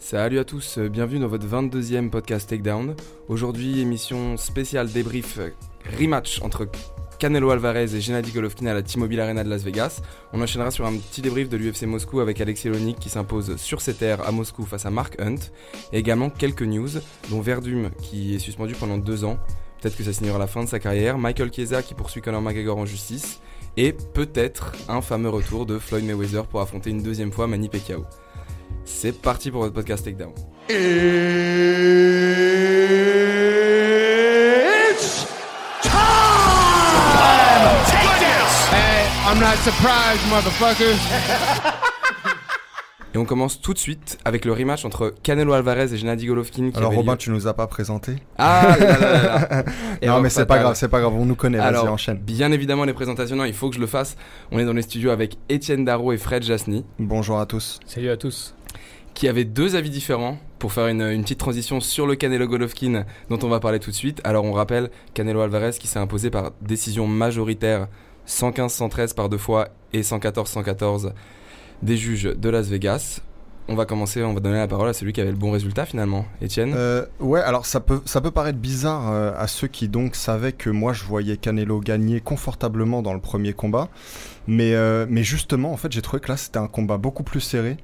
Salut à tous, euh, bienvenue dans votre 22e podcast Takedown. Aujourd'hui, émission spéciale débrief euh, rematch entre Canelo Alvarez et Gennady Golovkin à la T-Mobile Arena de Las Vegas. On enchaînera sur un petit débrief de l'UFC Moscou avec Alexei Lonik qui s'impose sur ses terres à Moscou face à Mark Hunt. Et également quelques news, dont Verdum qui est suspendu pendant deux ans. Peut-être que ça signera la fin de sa carrière. Michael Chiesa qui poursuit Conor McGregor en justice. Et peut-être un fameux retour de Floyd Mayweather pour affronter une deuxième fois Manny Pacquiao. C'est parti pour votre podcast Takedown. It's time! Take this! Hey, I'm not surprised, motherfuckers. Et on commence tout de suite avec le rematch entre Canelo Alvarez et Gennady Golovkin. Qui Alors Robin, lieu- tu nous as pas présenté? Ah là là là là. Non mais c'est pas grave, c'est pas grave, on nous connaît, vas-y Alors, enchaîne. bien évidemment, les présentations, non, il faut que je le fasse. On est dans les studios avec Étienne Darro et Fred Jasny, Bonjour à tous. Salut à tous. Qui avaient deux avis différents pour faire une, petite transition sur le Canelo Golovkin dont on va parler tout de suite. Alors, on rappelle Canelo Alvarez qui s'est imposé par décision majoritaire 115-113 par deux fois et 114-114 des juges de Las Vegas. On va commencer, on va donner la parole à celui qui avait le bon résultat finalement. Étienne Euh, ouais, alors ça peut, ça peut paraître bizarre euh, à ceux qui donc savaient que moi je voyais Canelo gagner confortablement dans le premier combat, mais, euh, mais justement en fait j'ai trouvé que là c'était un combat beaucoup plus serré.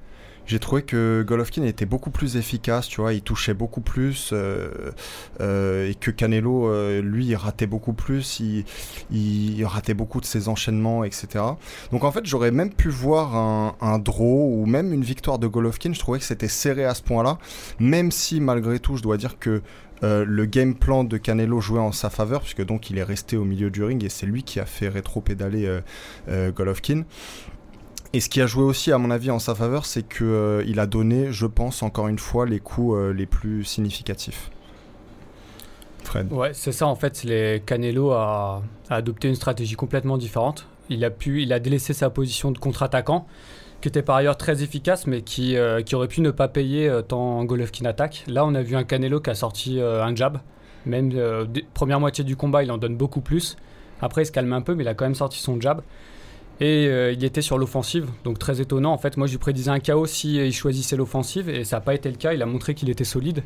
J'ai trouvé que Golovkin était beaucoup plus efficace, tu vois, il touchait beaucoup plus euh, euh, et que Canelo, euh, lui, il ratait beaucoup plus, il, ratait beaucoup de ses enchaînements, etc. Donc en fait, j'aurais même pu voir un, draw ou même une victoire de Golovkin. Je trouvais que c'était serré à ce point-là, même si malgré tout, je dois dire que le game plan de Canelo jouait en sa faveur, puisque donc il est resté au milieu du ring et c'est lui qui a fait rétro-pédaler euh, Golovkin. Et ce qui a joué aussi, à mon avis, en sa faveur, c'est que euh, a donné, je pense, encore une fois, les coups euh, les plus significatifs. Fred. Ouais, c'est ça en fait. Les Canelo a, a adopté une stratégie complètement différente. Il a pu, il a délaissé sa position de contre-attaquant, qui était par ailleurs très efficace, mais qui, euh, qui aurait pu ne pas payer tant Golovkin attaque. Là, on a vu un Canelo qui a sorti un jab. Même première moitié du combat, il en donne beaucoup plus. Après, il se calme un peu, mais il a quand même sorti son jab. Et euh, il était sur l'offensive, donc très étonnant. En fait, moi, je lui prédisais un chaos si euh, il choisissait l'offensive, et ça n'a pas été le cas. Il a montré qu'il était solide.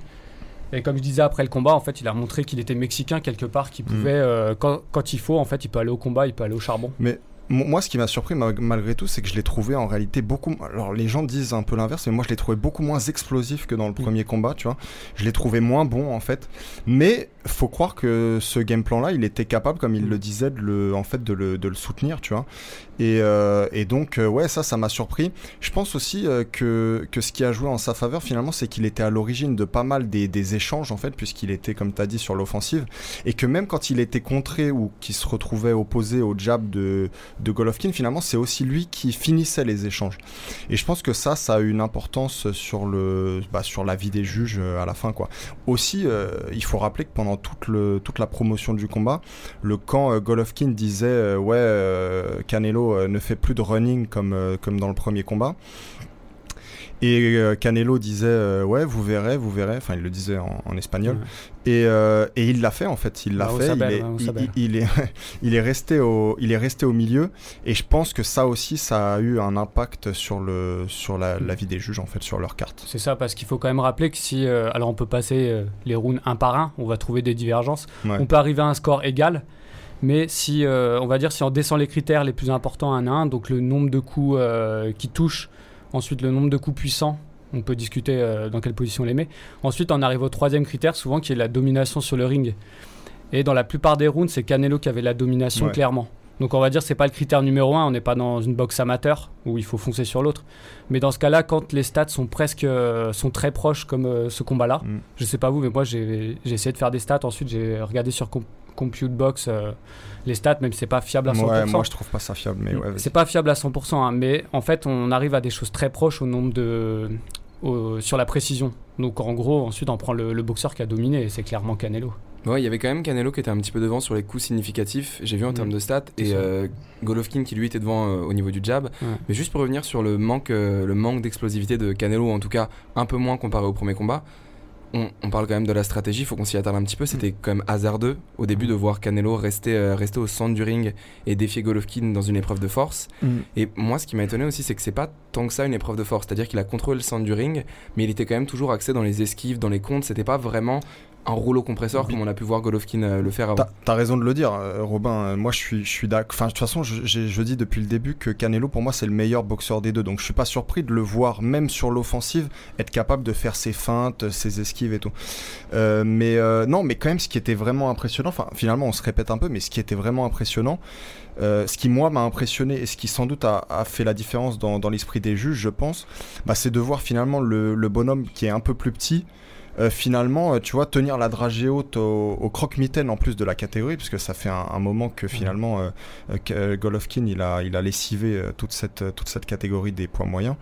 Et comme je disais après le combat, en fait, il a montré qu'il était mexicain quelque part, qu'il pouvait, euh, quand, quand il faut, en fait, il peut aller au combat, il peut aller au charbon. Mo- Moi, ce qui m'a surpris ma- malgré tout, c'est que je l'ai trouvé en réalité beaucoup. Alors, les gens disent un peu l'inverse, mais moi, je l'ai trouvé beaucoup moins explosif que dans le premier combat, tu vois. Je l'ai trouvé moins bon, en fait. Mais faut croire que ce game plan-là, il était capable, comme il le disait, de le, en fait, de le, de le soutenir, tu vois. Et, euh, et donc, euh, ouais, ça, ça m'a surpris. Je pense aussi euh, que, que ce qui a joué en sa faveur, finalement, c'est qu'il était à l'origine de pas mal des, des échanges, en fait, puisqu'il était, comme tu as dit, sur l'offensive. Et que même quand il était contré ou qu'il se retrouvait opposé au jab de, de Golovkin, finalement, c'est aussi lui qui finissait les échanges. Et je pense que ça, ça a eu une importance sur, le, bah, sur la vie des juges à la fin, quoi. Aussi, euh, il faut rappeler que pendant toute, la promotion du combat, le camp euh, Golovkin disait euh, ouais euh, Canelo ne fait plus de running comme dans le premier combat. Et euh, Canelo disait euh, ouais vous verrez vous verrez enfin il le disait en, en espagnol Ouais. et, euh, et il l'a fait en fait il l'a Bah, on fait il est, il, est il est resté au il est resté au milieu et je pense que ça aussi ça a eu un impact sur le sur la, la vie des juges en fait sur leur carte C'est ça, parce qu'il faut quand même rappeler que si. alors, on peut passer les rounds un par un, on va trouver des divergences. Ouais. On peut arriver à un score égal. Mais si, euh, on va dire, si on descend les critères les plus importants un à un, donc le nombre de coups euh, qui touchent, ensuite le nombre de coups puissants, on peut discuter euh, dans quelle position on les met. Ensuite, on arrive au troisième critère, souvent qui est la domination sur le ring. Et dans la plupart des rounds, c'est Canelo qui avait la domination Ouais. clairement. Donc on va dire c'est pas le critère numéro un, on n'est pas dans une boxe amateur où il faut foncer sur l'autre. Mais dans ce cas-là, quand les stats sont presque euh, sont très proches comme euh, ce combat-là, Mm. je sais pas vous, mais moi j'ai essayé de faire des stats. Ensuite j'ai regardé sur ComputeBox euh, les stats, même si c'est pas fiable à 100%. ouais moi je trouve pas ça fiable mais ouais c'est pas fiable à 100%, hein, mais en fait on arrive à des choses très proches au nombre de au- sur la précision. Donc en gros, ensuite on prend le, le boxeur qui a dominé et c'est clairement Canelo. Ouais, il y avait quand même Canelo qui était un petit peu devant sur les coups significatifs, j'ai vu en Mm. termes de stats, et euh, Golovkin qui lui était devant euh, au niveau du jab. Ouais. Mais juste pour revenir sur le manque, euh, le manque d'explosivité de Canelo, en tout cas un peu moins comparé au premier combat, on, on parle quand même de la stratégie, il faut qu'on s'y attarde un petit peu. C'était quand même hasardeux au début de voir Canelo rester, euh, rester au centre du ring et défier Golovkin dans une épreuve de force. Et moi, ce qui m'a étonné aussi, c'est que c'est pas tant que ça une épreuve de force. C'est-à-dire qu'il a contrôlé le centre du ring, mais il était quand même toujours axé dans les esquives, dans les comptes. C'était pas vraiment un rouleau compresseur comme on a pu voir Golovkin euh, le faire avant. T'as raison de le dire, euh, Robin. Euh, moi, je suis, je suis d'accord. Enfin, de toute façon, je, dis depuis le début que Canelo, pour moi, c'est le meilleur boxeur des deux. Donc, je suis pas surpris de le voir, même sur l'offensive, être capable de faire ses feintes, ses esquives et tout. Euh, mais euh, non, mais quand même, ce qui était vraiment impressionnant, enfin, finalement, on se répète un peu, mais ce qui était vraiment impressionnant, euh, ce qui moi m'a impressionné et ce qui sans doute a, a fait la différence dans, dans l'esprit des juges, je pense, bah, c'est de voir finalement le, le bonhomme qui est un peu plus petit. Euh, finalement, euh, tu vois, tenir la dragée haute au, au croque-mitaine en plus de la catégorie, parce que ça fait un, un moment que finalement euh, Golovkin il a, il a lessivé toute, cette, toute cette catégorie des poids moyens.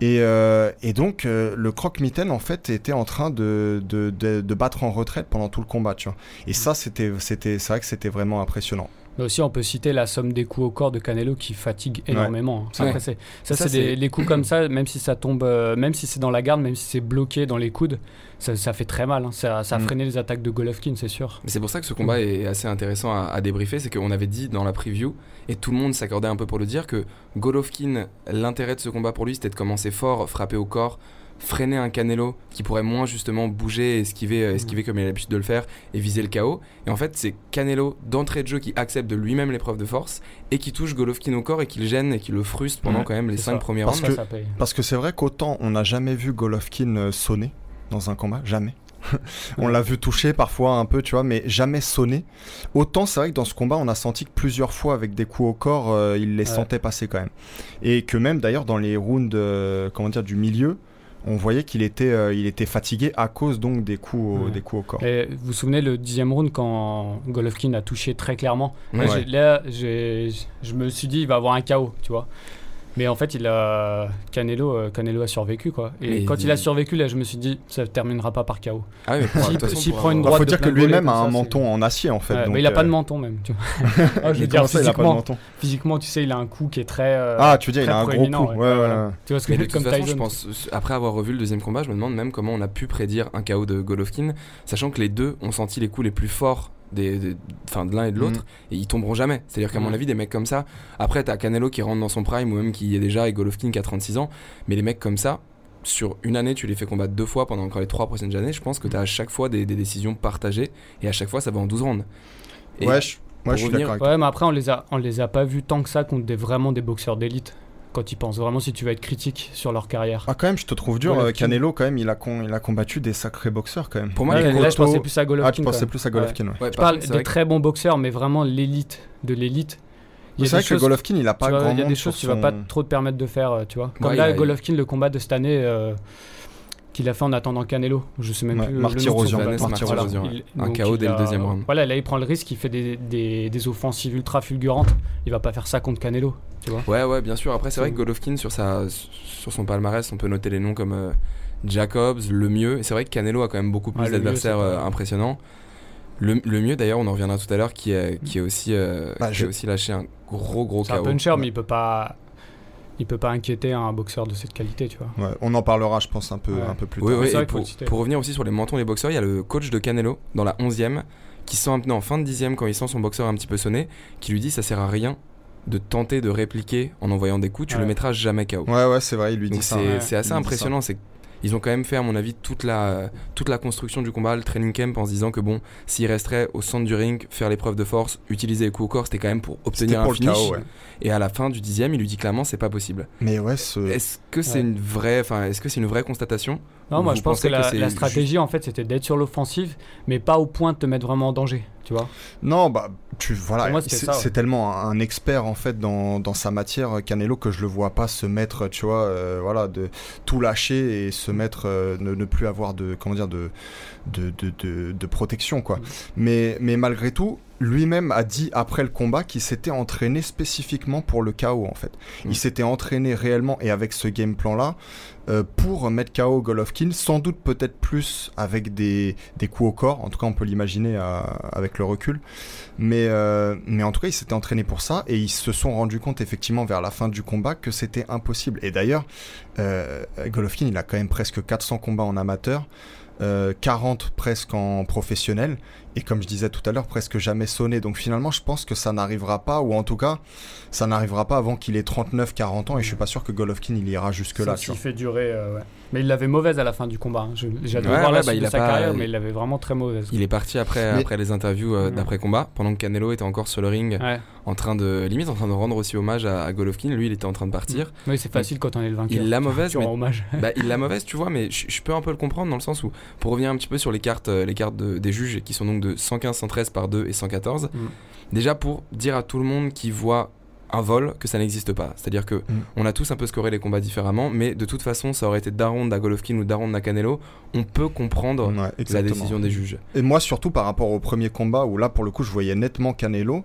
Et, euh, et donc, euh, le croque-mitaine, en fait, était en train de, de, de, de battre en retraite pendant tout le combat, tu vois. Et ça, c'était, c'était, c'est vrai que c'était vraiment impressionnant. Mais aussi, on peut citer la somme des coups au corps de Canelo qui fatigue énormément. Ça, Ouais. après, c'est- ça, Ça, c'est les coups comme ça, même si ça tombe, euh, même si c'est dans la garde, même si c'est bloqué dans les coudes, ça, ça fait très mal. hein. Ça, ça a Mm. freiné les attaques de Golovkin, c'est sûr. Mais c'est pour ça que ce combat est assez intéressant à, à débriefer, c'est qu'on avait dit dans la preview, et tout le monde s'accordait un peu pour le dire, que Golovkin, l'intérêt de ce combat pour lui, c'était de commencer fort, frapper au corps, freiner un Canelo qui pourrait moins justement bouger, esquiver, euh, esquiver comme il a l'habitude de le faire, et viser le chaos. Et en fait, c'est Canelo d'entrée de jeu qui accepte de lui-même l'épreuve de force, et qui touche Golovkin au corps, et qui le gêne, et qui le frustre pendant Ouais, quand même les c'est 5 ça. premiers Parce rounds. Parce que c'est vrai qu'autant on n'a jamais vu Golovkin euh, sonner dans un combat, jamais. on l'a vu toucher parfois un peu, tu vois, mais jamais sonner. Autant c'est vrai que dans ce combat, on a senti que plusieurs fois avec des coups au corps, euh, il les Ouais. sentait passer quand même. Et que même d'ailleurs dans les rounds, euh, comment dire, du milieu, on voyait qu'il était, euh, il était fatigué à cause donc des coups, au, Ouais. des coups au corps. Et vous vous souvenez le dixième round quand Golovkin a touché très clairement? Ouais. Là, je me suis dit, il va avoir un KO, tu vois. Mais en fait, il a Canelo, euh, Canelo a survécu quoi. Et Mais quand il- il a survécu, là, je me suis dit, ça terminera pas par KO. Ah oui, S'il- prend une faut droite de dire que lui-même a un ça, menton en acier en fait. Ouais, donc, mais il a pas de euh, menton même. Tu vois. Ah, je veux dire, comment ça, il a pas de physiquement, menton physiquement, tu sais, il a un coup qui est très. euh, Ah, tu veux dire, il a un gros coup. ouais. Ouais. Tu vois ce que Mais je comme façon, je Tyson. pense, après avoir revu le deuxième combat, je me demande même comment on a pu prédire un KO de Golovkin, sachant que les deux ont senti les coups les plus forts des, de l'un et de l'autre, et ils tomberont jamais. C'est-à-dire qu'à mon Mhm. avis, des mecs comme ça, après, t'as Canelo qui rentre dans son prime, ou même qui y est déjà, et Golovkin qui a 36 ans, mais les mecs comme ça, sur une année, tu les fais combattre deux fois pendant encore les trois prochaines années, je pense que t'as à chaque fois des, des décisions partagées, et à chaque fois, ça va en 12 rounds. Et Ouais, je, ouais, je suis d'accord. Ouais, mais après, on les a, on les a pas vus tant que ça contre des, vraiment des boxeurs d'élite. Quand ils pensent vraiment, si tu vas être critique sur leur carrière. Ah, quand même, je te trouve dur. Golovkin. euh, Canelo, quand même, il a, con- il a combattu des sacrés boxeurs quand même. Pour moi, Ouais, les mais là, je pensais plus à Golovkin. Ah, tu pensais plus à Golovkin, ouais. Ouais, Je parle des très bons boxeurs, mais vraiment l'élite de l'élite. Il y a C'est vrai que choses- Golovkin, il a pas tu vois, grand il y a des choses que tu sur vas pas son- trop te permettre de faire, euh, tu vois. Comme Ouais, là, Golovkin, le combat de cette année euh, qu'il a fait en attendant Canelo. Je sais même Ouais, plus. le Marty nom de son Rosian, combat. Vanessa Marty Marty Rosian. Rosian, ouais. Il- Un KO dès le deuxième round. Voilà, là, il prend le risque, il fait des, des, des offensives ultra fulgurantes. Il va pas faire ça contre Canelo, tu vois. Ouais, ouais, bien sûr. Après, c'est vrai que Mm. Golovkin, sur, sa, sur son palmarès, on peut noter les noms comme euh, Jacobs, Le Mieux. Et c'est vrai que Canelo a quand même beaucoup plus Ouais, d'adversaires euh, impressionnants. Le, le Mieux, d'ailleurs, on en reviendra tout à l'heure, qui, est- qui, est aussi, euh, Bah, qui je- a aussi lâché un gros, gros C'est un KO. puncher, mais il peut pas. Il peut pas inquiéter un boxeur de cette qualité, tu vois. Ouais, on en parlera, je pense, un peu, Ouais. un peu plus Oui, tard. oui, et pour, revenir aussi sur les mentons des boxeurs, il y a le coach de Canelo dans la 11e qui sent non, en fin de 10e quand il sent son boxeur un petit peu sonner, qui lui dit ça sert à rien de tenter de répliquer en envoyant des coups, tu Ouais. le mettras jamais KO. Ouais, ouais, c'est vrai, il lui Donc dit ça. c'est assez impressionnant. C'est ils ont quand même fait, à mon avis, toute la, toute la construction du combat, le training camp, en se disant que bon, s'il resterait au centre du ring, faire l'épreuve de force, utiliser les coups au corps, c'était quand même pour obtenir pour un le finish. KO, ouais. Et à la fin du dixième, il lui dit clairement, c'est pas possible. Mais ouais, ce... Est-ce que c'est une vraie, enfin, est-ce que c'est une vraie constatation Non, Ou moi je pense que, la, stratégie en fait c'était d'être sur l'offensive, mais pas au point de te mettre vraiment en danger, tu vois. Non, bah, tu, voilà, c'est ouais. tellement un, expert en fait dans, dans sa matière, euh, Canelo, que je le vois pas se mettre, tu vois, euh, voilà, de tout lâcher et se mettre, euh, ne, ne plus avoir de, comment dire, de, de, de, de, de protection, quoi. Mm. Mais, mais malgré tout, lui-même a dit après le combat qu'il s'était entraîné spécifiquement pour le KO, en fait. Il s'était entraîné réellement et avec ce game plan-là. euh, pour mettre KO Golovkin, sans doute peut-être plus avec des, des coups au corps, en tout cas on peut l'imaginer à- avec le recul, mais, euh, mais en tout cas, ils s'étaient entraînés pour ça et ils se sont rendus compte effectivement vers la fin du combat que c'était impossible. Et d'ailleurs, euh, Golovkin, il a quand même presque 400 combats en amateur, euh, 40 presque en professionnel, et comme je disais tout à l'heure, presque jamais sonné. Donc finalement, je pense que ça n'arrivera pas, ou en tout cas, ça n'arrivera pas avant qu'il ait 39-40 ans, et je suis pas sûr que Golovkin il ira jusque-là. Vois. fait durer. euh, ouais. Mais il l'avait mauvaise à la fin du combat. hein. J'adore Ouais, voir ouais, la bah, suite il de a sa pas- carrière, mais il l'avait vraiment très mauvaise. Il est parti après, Mais- après les interviews euh, Ouais. d'après combat, pendant que Canelo était encore sur le ring, Ouais. en train de limite en train de rendre aussi hommage à, à Golovkin. Lui, il était en train de partir. Oui, c'est facile quand on est le vainqueur. Il l'a mauvaise, Tu mais hommage. bah, il l'a mauvaise, tu vois, mais je, peux un peu le comprendre dans le sens où, pour revenir un petit peu sur les cartes, euh, les cartes de- des juges qui sont donc de 115, 113 par 2 et 114, Mm. déjà pour dire à tout le monde qui voit un vol que ça n'existe pas. C'est-à-dire que Mm. on a tous un peu scoré les combats différemment, mais de toute façon, ça aurait été Daron à Golovkin ou Daron à Canelo, on peut comprendre Ouais, la décision des juges. Et moi, surtout par rapport au premier combat, où là, pour le coup, je voyais nettement Canelo.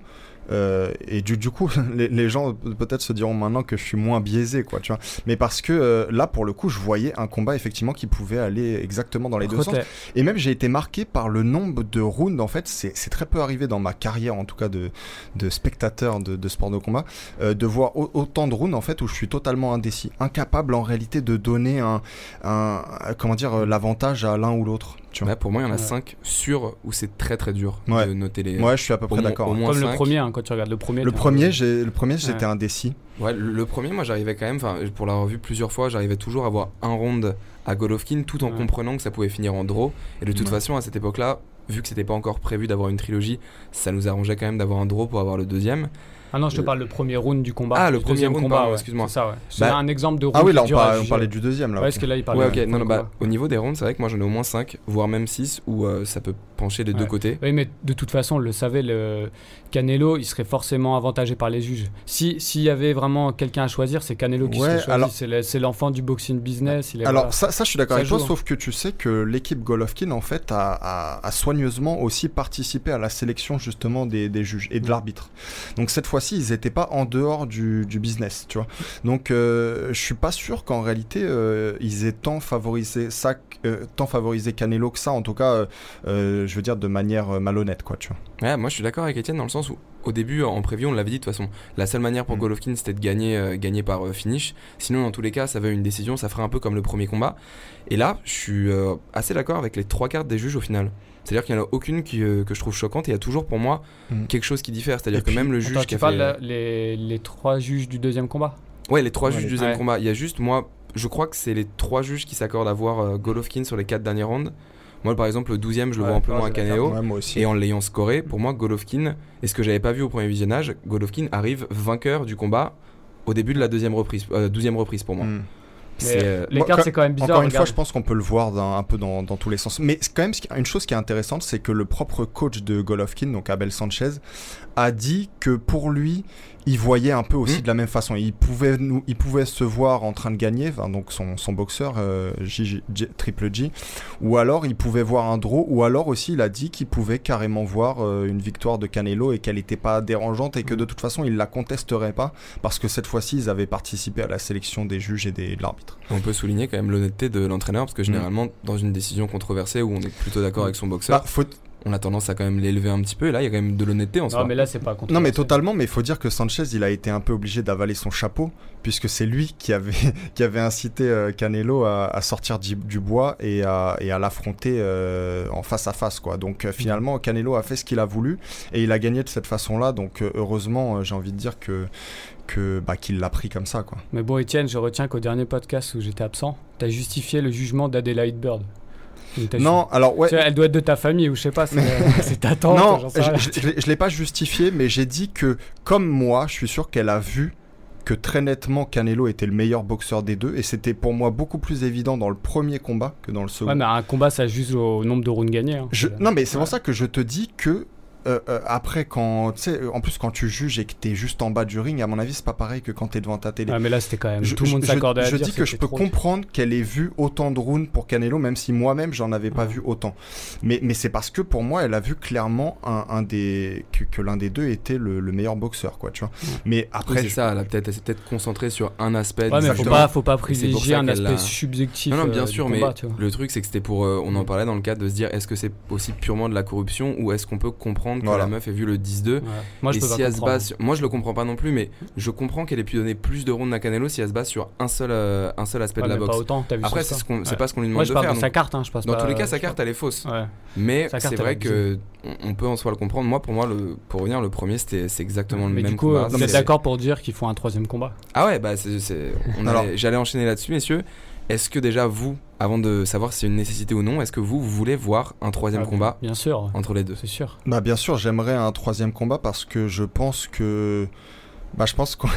Euh, et du, du coup, les, les gens peut-être se diront maintenant que je suis moins biaisé, quoi, tu vois. Mais parce que euh, là, pour le coup, je voyais un combat effectivement qui pouvait aller exactement dans les deux sens. Et même, j'ai été marqué par le nombre de rounds. En fait, c'est très peu arrivé dans ma carrière, en tout cas de, de spectateur de, de sport de combat, euh, de voir au- autant de rounds en fait où je suis totalement indécis, incapable en réalité de donner un, un comment dire l'avantage à l'un ou l'autre. Tu vois. Là, pour moi, il y en a Ouais. 5 sûrs où c'est très très dur Ouais. de noter les. Ouais, je suis à peu près d'accord. moins Comme le premier, hein, quand tu regardes le premier. Le premier, j'ai le premier, j'étais Ouais. indécis. Ouais, le le premier, moi, j'arrivais quand même, enfin, pour l'avoir vu plusieurs fois, j'arrivais toujours à avoir un round à Golovkin tout en Ouais. comprenant que ça pouvait finir en draw. Et de toute Ouais. façon, à cette époque-là, vu que c'était pas encore prévu d'avoir une trilogie, ça nous arrangeait quand même d'avoir un draw pour avoir le deuxième. Ah non, je te parle le premier round du combat. Ah, le premier round, combat, excuse-moi. C'est ça, ouais. C'est Bah- un exemple de round. Ah oui, là, on, par- parlait du deuxième. Là, Ouais, parce que là, il ouais, ok, non, non, bah, au niveau des rounds, c'est vrai que moi j'en ai au moins 5, voire même 6, où euh, ça peut pencher des deux côtés. Oui, mais de toute façon, on le savait, le Canelo, il serait forcément avantagé par les juges. Si s'il y avait vraiment quelqu'un à choisir, c'est Canelo qui Ouais, serait choisi. alors- C'est le- c'est l'enfant du boxing business. Il est, Alors voilà. ça, ça, je suis d'accord avec toi, hein. sauf que tu sais que l'équipe Golovkin en fait a, a- a soigneusement aussi participé à la sélection justement des, des juges et de Mm. l'arbitre. Donc cette fois-ci, ils n'étaient pas en dehors du, du business, tu vois. Donc euh, je suis pas sûr qu'en réalité euh, ils aient tant favorisé ça, euh, tant favorisé Canelo que ça, en tout cas, euh, euh, je veux dire de manière euh, malhonnête, quoi, tu vois. Ouais, moi je suis d'accord avec Etienne dans le sens où, au début, en preview, on l'avait dit de toute façon, la seule manière pour Mm. Golovkin c'était de gagner, euh, gagner par euh, finish. Sinon, dans tous les cas, ça veut une décision, ça ferait un peu comme le premier combat. Et là, je suis euh, assez d'accord avec les trois cartes des juges au final. C'est-à-dire qu'il n'y en a aucune qui, euh, que je trouve choquante et il y a toujours pour moi Mm. quelque chose qui diffère. C'est-à-dire que puis, même le juge Attends, qui tu a parles fait. les, les trois juges du deuxième combat? Ouais, les trois Ouais, juges du deuxième Ouais. combat. Il y a juste, moi, je crois que c'est les trois juges qui s'accordent à voir euh, Golovkin sur les quatre derniers rounds. Moi, par exemple, le 12 e je le Ouais, vois amplement à aussi. Et en l'ayant scoré, pour moi, Golovkin, et ce que j'avais pas vu au premier visionnage, Golovkin arrive vainqueur du combat au début de la deuxième reprise, euh, douzième reprise pour moi. Mm. Euh, cartes, quand- c'est quand même bizarre. Encore une fois, je pense qu'on peut le voir un peu dans, dans tous les sens. Mais c'est quand même une chose qui est intéressante, c'est que le propre coach de Golovkin, donc Abel Sanchez, a dit que pour lui, il voyait un peu aussi Mm. de la même façon. Il pouvait, nous, il pouvait se voir en train de gagner, enfin, donc son, son boxeur euh, Triple G, ou alors il pouvait voir un draw, ou alors aussi il a dit qu'il pouvait carrément voir euh, une victoire de Canelo et qu'elle n'était pas dérangeante et que de toute façon il la contesterait pas parce que cette fois-ci ils avaient participé à la sélection des juges et des, de l'arbitre. on peut souligner quand même l'honnêteté de l'entraîneur parce que généralement, dans une décision controversée où on est plutôt d'accord avec son boxeur, Bah, faut, on a tendance à quand même l'élever un petit peu. Et là, il y a quand même de l'honnêteté en soi. Non, mais là, c'est pas contre. Non mais totalement, mais il faut dire que Sanchez, il a été un peu obligé d'avaler son chapeau, puisque c'est lui qui avait, qui avait incité euh, Canelo à, à sortir du, du bois et à, et à l'affronter euh, en face à face. quoi. Donc euh, finalement, Canelo a fait ce qu'il a voulu, et il a gagné de cette façon-là, donc euh, heureusement, euh, j'ai envie de dire que que bah, qu'il l'a pris comme ça. quoi. Mais bon, Étienne, je retiens qu'au dernier podcast où j'étais absent, t'as justifié le jugement d'Adelaide Bird. Non, alors ouais... Elle doit être de ta famille ou je sais pas, c'est c'est ta tante. Non, je, je l'ai- pas justifié, mais j'ai dit que, comme moi, je suis sûr qu'elle a vu que très nettement Canelo était le meilleur boxeur des deux, et c'était pour moi beaucoup plus évident dans le premier combat que dans le second. Ouais, mais un combat, ça juge au nombre de rounds gagnés. hein. Je- non, mais c'est Ouais. pour ça que je te dis que euh, euh, après, quand tu sais, en plus quand tu juges et que t'es juste en bas du ring, à mon avis, c'est pas pareil que quand t'es devant ta télé. Ouais, mais là, c'était quand même. Je, tout le monde s'accordait à je dire dis que je peux trop. comprendre qu'elle ait vu autant de rounds pour Canelo, même si moi-même j'en avais pas Ouais. vu autant. Mais, mais c'est parce que pour moi, elle a vu clairement un, un des que, que l'un des deux était le, le meilleur boxeur, quoi, tu vois. Ouais. Mais Oui, après, c'est je- ça, elle, a peut-être, elle s'est peut-être concentrée sur un aspect. Ouais, mais faut pas, faut pas privilégier un aspect subjectif. Non, non, bien euh, sûr, mais le truc, c'est que c'était pour. euh, on en parlait dans le cadre de se dire est-ce que c'est aussi purement de la corruption ou est-ce qu'on peut comprendre comprendre que Voilà. la meuf ait vu le 10-2. Ouais. Moi, je et peux si pas elle se base sur- Moi, je le comprends pas non plus, mais je comprends qu'elle ait pu donner plus de rounds à Canelo si elle se base sur un seul, euh, un seul aspect Ouais, de la boxe. pas autant, t'as vu Après, c'est ce Ouais. pas ce qu'on lui Moi, demande je de parle faire. de sa carte, hein, je passe Dans pas- tous les cas, sa carte, elle est fausse. Ouais. Mais c'est vrai a que on- peut en soi le comprendre. Moi, pour moi, le, pour revenir, le premier, c'était c'est exactement le Mais même du coup, combat. vous êtes d'accord pour dire qu'ils font un troisième combat? Ah ouais, bah j'allais enchaîner là-dessus, messieurs. Est-ce que déjà vous, avant de savoir si c'est une nécessité ou non, est-ce que vous, vous voulez voir un troisième Ah, combat Bien sûr, entre les deux? C'est sûr. Bah bien sûr, j'aimerais un troisième combat parce que je pense que bah je pense qu'on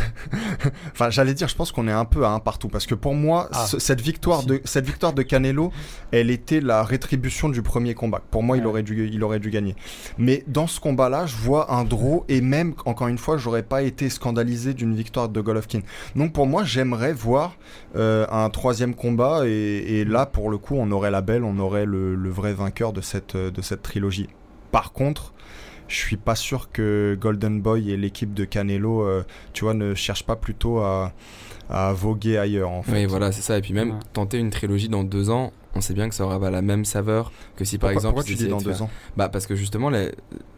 enfin j'allais dire je pense qu'on est un peu à un partout parce que pour moi Ah, ce- cette victoire si. de cette victoire de Canelo, elle était la rétribution du premier combat. Pour moi, il aurait dû il aurait dû gagner. Mais dans ce combat-là, je vois un draw et même encore une fois, j'aurais pas été scandalisé d'une victoire de Golovkin. Donc pour moi, j'aimerais voir euh, un troisième combat et, et là pour le coup, on aurait la belle, on aurait le, le vrai vainqueur de cette de cette trilogie. Par contre, je suis pas sûr que Golden Boy et l'équipe de Canelo, euh, tu vois, ne cherchent pas plutôt à, à voguer ailleurs. En fait. Oui, voilà, c'est ça. Et puis même Ouais. tenter une trilogie dans deux ans, on sait bien que ça aura pas la même saveur que si par Pourquoi, exemple pourquoi tu dis dans de deux faire- ans? Bah parce que justement la,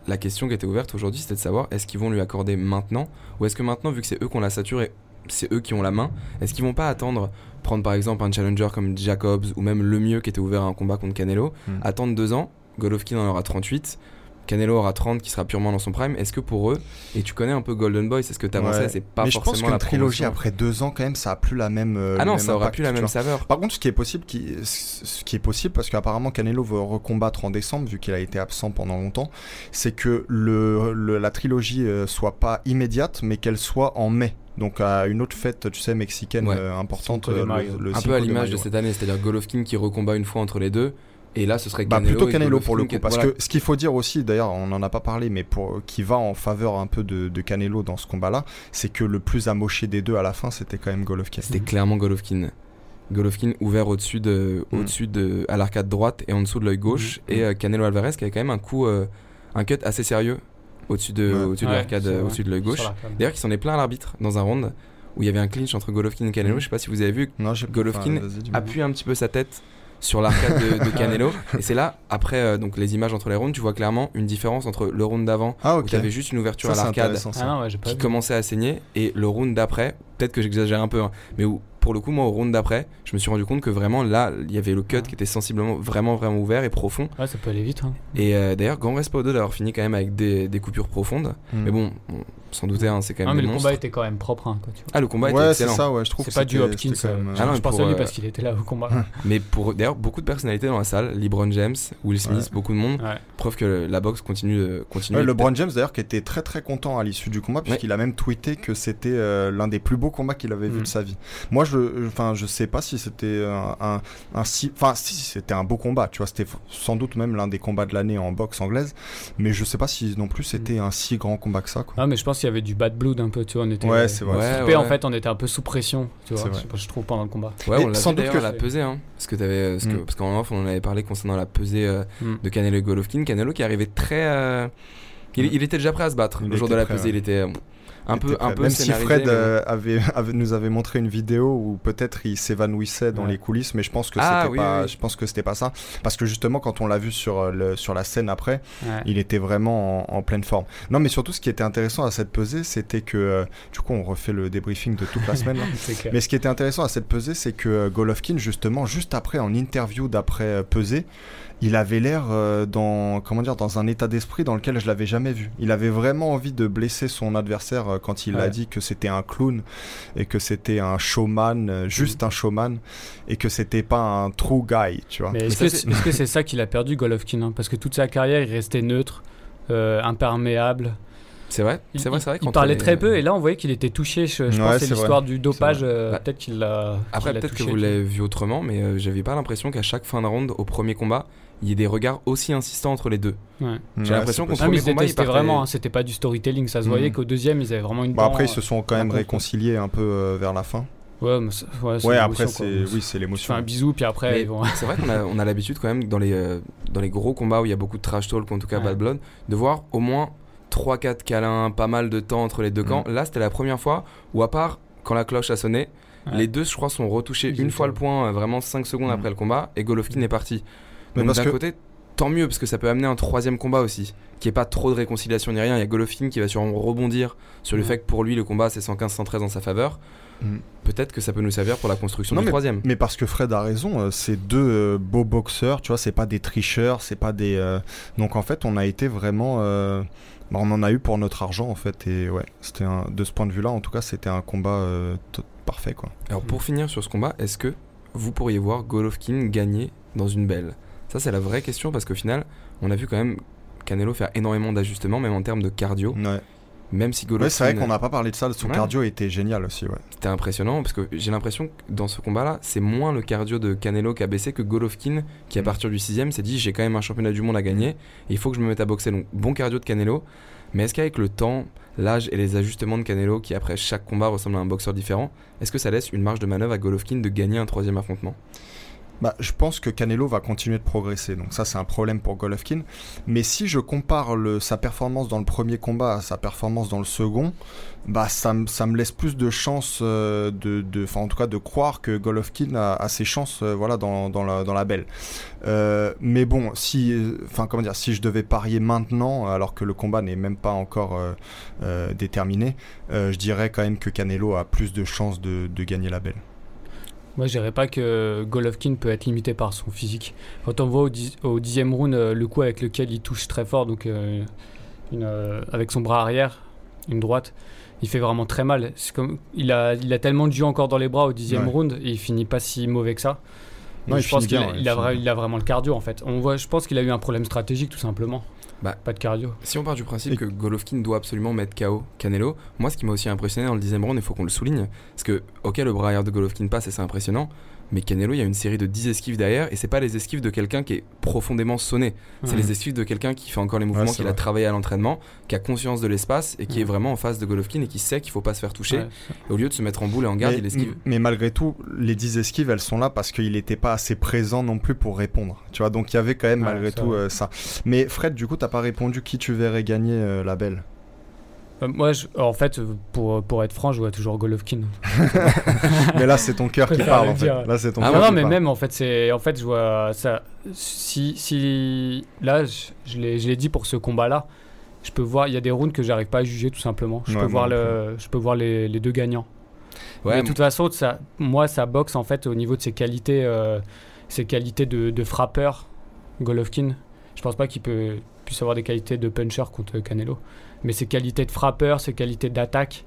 la question qui était ouverte aujourd'hui c'était de savoir est-ce qu'ils vont lui accorder maintenant ou est-ce que maintenant vu que c'est eux qui ont la saturé, c'est eux qui ont la main, est-ce qu'ils vont pas attendre prendre par exemple un challenger comme Jacobs ou même le mieux qui était ouvert à un combat contre Canelo, Hmm. attendre deux ans, Golovkin en aura 38. Canelo aura 30 qui sera purement dans son prime. Est-ce que pour eux, et tu connais un peu Golden Boy, c'est ce que tu avancé, Ouais. c'est pas Mais je pense qu'une la trilogie après deux ans, quand même, ça a plus la même. euh, Ah non, même ça impact, plus la même vois. saveur. Par contre, ce qui est possible, qui, ce qui est possible, parce qu'apparemment Canelo veut recombattre en décembre, vu qu'il a été absent pendant longtemps, c'est que le, le- la trilogie euh, soit pas immédiate, mais qu'elle soit en mai. Donc à une autre fête, tu sais, mexicaine Ouais. euh, importante, de le, le Un peu à de l'image de ouais. cette année, c'est-à-dire Golovkin qui recombat une fois entre les deux. Et là, ce serait Bah, Canelo. plutôt et Canelo Golovkin pour le coup, parce voilà. que ce qu'il faut dire aussi, d'ailleurs, on n'en a pas parlé, mais pour qui va en faveur un peu de, de Canelo dans ce combat-là, c'est que le plus amoché des deux à la fin, c'était quand même Golovkin. C'était clairement Golovkin. Golovkin ouvert au-dessus de, Mm. au-dessus de, à l'arcade droite et en dessous de l'œil gauche. Mm. Et euh, Canelo Alvarez qui avait quand même un coup, euh, un cut assez sérieux au-dessus de, Ouais. au-dessus de l'arcade, au-dessus de l'œil gauche. D'ailleurs, qui s'en est plein à l'arbitre dans un round où il y avait un clinch entre Golovkin et Canelo. Mm. Je sais pas si vous avez vu, Non, Golovkin appuie un petit peu sa tête sur l'arcade de, de Canelo. et c'est là, après euh, donc les images entre les rounds, tu vois clairement une différence entre le round d'avant Ah où tu avais juste une ouverture Ça, à l'arcade. Ah ouais, qui vu. commençait à saigner et le round d'après, peut-être que j'exagère un peu, hein, mais où pour le coup moi au round d'après, je me suis rendu compte que vraiment là il y avait le cut Ouais. qui était sensiblement vraiment vraiment ouvert et profond. Ouais, ça peut aller vite. hein. Et euh, d'ailleurs grand respect aux deux d'avoir fini quand même avec des, des coupures profondes. Hmm. Mais bon, on s'en doutait, hein, c'est quand Ah, même mais des le monstres. combat était quand même propre. hein, quoi, tu vois. Ah le combat était ouais, c'est excellent. ça, ouais, je trouve C'est pas du Hopkins. même, euh, euh, Ah non, je mais pense pour, à lui euh, parce qu'il était là au combat. Mais pour d'ailleurs beaucoup de personnalités dans la salle, LeBron James, Will Smith, Ouais. beaucoup de monde. Ouais. Preuve que la boxe continue de continue. Ouais, LeBron James d'ailleurs qui était très très content à l'issue du combat puisqu'il a même tweeté que c'était euh, l'un des plus beaux combats qu'il avait vu Mm. de sa vie. Moi je enfin je sais pas si c'était un, un, un si enfin si c'était un beau combat, tu vois, c'était sans doute même l'un des combats de l'année en boxe anglaise, mais je sais pas si non plus c'était un si grand combat que ça quoi. Ah, mais je pense qu'il y avait du bad blood un peu, tu vois. On était Ouais, c'est vrai. Ouais, occupés, ouais. en fait, on était un peu sous pression, tu vois. Je trouve pendant le combat. Ouais, Et on l'a sans doute que la pesée, hein. Parce que t'avais, parce que, Mm. parce qu'en off, on en avait parlé concernant la pesée euh, Mm. de Canelo et Golovkin. Canelo qui arrivait très, euh, il, Mm. il était déjà prêt à se battre Il le jour de la pesée. ouais. Il était euh, un peu, un peu même si Fred mais- euh, avait, avait- nous avait montré une vidéo où peut-être il s'évanouissait dans Ouais. les coulisses, mais je pense que Ah, c'était oui, pas, oui, je pense que c'était pas ça, parce que justement quand on l'a vu sur euh, le, sur la scène après, Ouais. il était vraiment en, en pleine forme. Non, mais surtout ce qui était intéressant à cette pesée, c'était que euh, du coup on refait le débriefing de toute la semaine. Mais ce qui était intéressant à cette pesée, c'est que Golovkin, justement, juste après, en interview d'après pesée, il avait l'air euh, dans comment dire dans un état d'esprit dans lequel je l'avais jamais vu. Il avait vraiment envie de blesser son adversaire euh, quand il a dit que c'était un clown et que c'était un showman, euh, juste un showman et que c'était pas un true guy, tu vois. Mais est-ce que c'est- ça qu'il a perdu, Golovkin hein? Parce que toute sa carrière, il restait neutre, euh, imperméable. C'est vrai, Il, c'est vrai, c'est vrai. il parlait très peu et là on voyait qu'il était touché. Je, je Ouais, pense que c'est l'histoire du dopage. euh, Bah, peut-être qu'il l'a. Après, peut-être que vous l'avez vu autrement, mais euh, j'avais pas l'impression qu'à chaque fin de round, au premier combat, il y ait des regards aussi insistants entre les deux. Ouais. J'ai Ouais, l'impression qu'on Ah, premier ils se combat, il détestaient partait- vraiment, hein, c'était pas du storytelling. Ça se voyait Mhm. qu'au deuxième, ils avaient vraiment une. Bon, dent, après, ils euh, se sont quand même contre. réconciliés un peu euh, vers la fin. Ouais, mais c'est- ouais, c'est Ouais, l'émotion, après, c'est oui, c'est l'émotion. un bisou, puis après, Mais ils vont. C'est vrai qu'on a, on a l'habitude quand même dans les, euh, dans les gros combats où il y a beaucoup de trash talk, en tout cas Ouais. bad blood, de voir au moins 3-4 câlins, pas mal de temps entre les deux camps. Là, c'était la première fois où, à part quand la cloche a sonné, Ouais. les deux, je crois, sont retouchés Ils une fois le point, euh, vraiment 5 secondes Mm. après le combat, et Golovkin est parti. Mais Donc d'un que- côté, tant mieux parce que ça peut amener un troisième combat aussi, qui est pas trop de réconciliation ni rien. Il y a Golovkin qui va sûrement rebondir sur le Ouais. fait que pour lui le combat c'est 115-113 en sa faveur. Mm. Peut-être que ça peut nous servir pour la construction Non, du troisième. Mais parce que Fred a raison, euh, c'est deux euh, beaux boxeurs, tu vois, c'est pas des tricheurs, c'est pas des. euh, Donc en fait, on a été vraiment. euh, bah, on en a eu pour notre argent en fait, et ouais, c'était un... de ce point de vue-là, en tout cas, c'était un combat euh, t- parfait quoi. Alors pour finir sur ce combat, est-ce que vous pourriez voir Golovkin gagner dans une belle? Ça c'est la vraie question parce qu'au final, on a vu quand même Canelo faire énormément d'ajustements, même en termes de cardio. Ouais, Même si Golovkin Ouais, c'est vrai qu'on n'a pas parlé de ça, son Ouais. cardio était génial aussi, ouais. c'était impressionnant parce que j'ai l'impression que dans ce combat-là, c'est moins le cardio de Canelo qui a baissé que Golovkin qui à Mm. partir du sixième s'est dit j'ai quand même un championnat du monde à gagner il faut que je me mette à boxer. Donc bon cardio de Canelo, mais est-ce qu'avec le temps, l'âge et les ajustements de Canelo qui après chaque combat ressemble à un boxeur différent, est-ce que ça laisse une marge de manœuvre à Golovkin de gagner un troisième affrontement? Bah, je pense que Canelo va continuer de progresser, donc ça c'est un problème pour Golovkin. Mais si je compare sa performance dans le premier combat à sa performance dans le second, bah ça, me- laisse plus de chances euh, de, en tout cas de croire que Golovkin a, ses chances, euh, dans, la, belle. Euh, mais bon, si, comment dire, si je devais parier maintenant, alors que le combat n'est même pas encore déterminé, je dirais quand même que Canelo a plus de chances de gagner la belle. Moi, je dirais pas que Golovkin peut être limité par son physique. Quand on voit au, dix- au dixième round euh, le coup avec lequel il touche très fort, donc euh, une, euh, avec son bras arrière, une droite, il fait vraiment très mal. Comme, il, a, il a tellement de jus encore dans les bras au dixième Ouais. round et il finit pas si mauvais que ça. Non, je pense qu'il a, ouais, il a, il vraiment le cardio en fait. On voit, je pense qu'il a eu un problème stratégique tout simplement. Bah, pas de cardio. Si on part du principe Et- que Golovkin doit absolument mettre KO Canelo, moi ce qui m'a aussi impressionné dans le dixième round, il faut qu'on le souligne, parce que ok le bras arrière de Golovkin passe et c'est impressionnant, mais Canelo il y a une série de 10 esquives derrière et c'est pas les esquives de quelqu'un qui est profondément sonné, c'est Ouais. les esquives de quelqu'un qui fait encore les mouvements c'est qu'il a travaillé à l'entraînement, qui a conscience de l'espace et qui Ouais. est vraiment en face de Golovkin et qui sait qu'il faut pas se faire toucher. Ouais. Et au lieu de se mettre en boule et en garde, mais, il esquive. mais malgré tout, les 10 esquives, elles sont là parce qu'il n'était pas assez présent non plus pour répondre. Tu vois, donc il y avait quand même Ouais, malgré tout euh, ça. Mais Fred, du coup, t'as pas répondu qui tu verrais gagner euh, la belle? Euh, moi, je- en fait, pour, pour être franc, je vois toujours Golovkin. mais là, c'est ton cœur qui parle le en fait. Là, c'est ton Ah, cœur non, qui mais parle. même en fait, c'est en fait, je vois ça. Si, si là, je, je l'ai je l'ai dit pour ce combat-là, je peux voir, il y a des rounds que j'arrive pas à juger tout simplement. Je Ouais, peux voir le, je peux voir les, les deux gagnants. Ouais, mais de toute façon, ça, moi, ça boxe en fait au niveau de ses qualités, euh, ses qualités de, de frappeur, Golovkin. Je pense pas qu'il peut puisse avoir des qualités de puncher contre Canelo, mais ses qualités de frappeur, ses qualités d'attaque.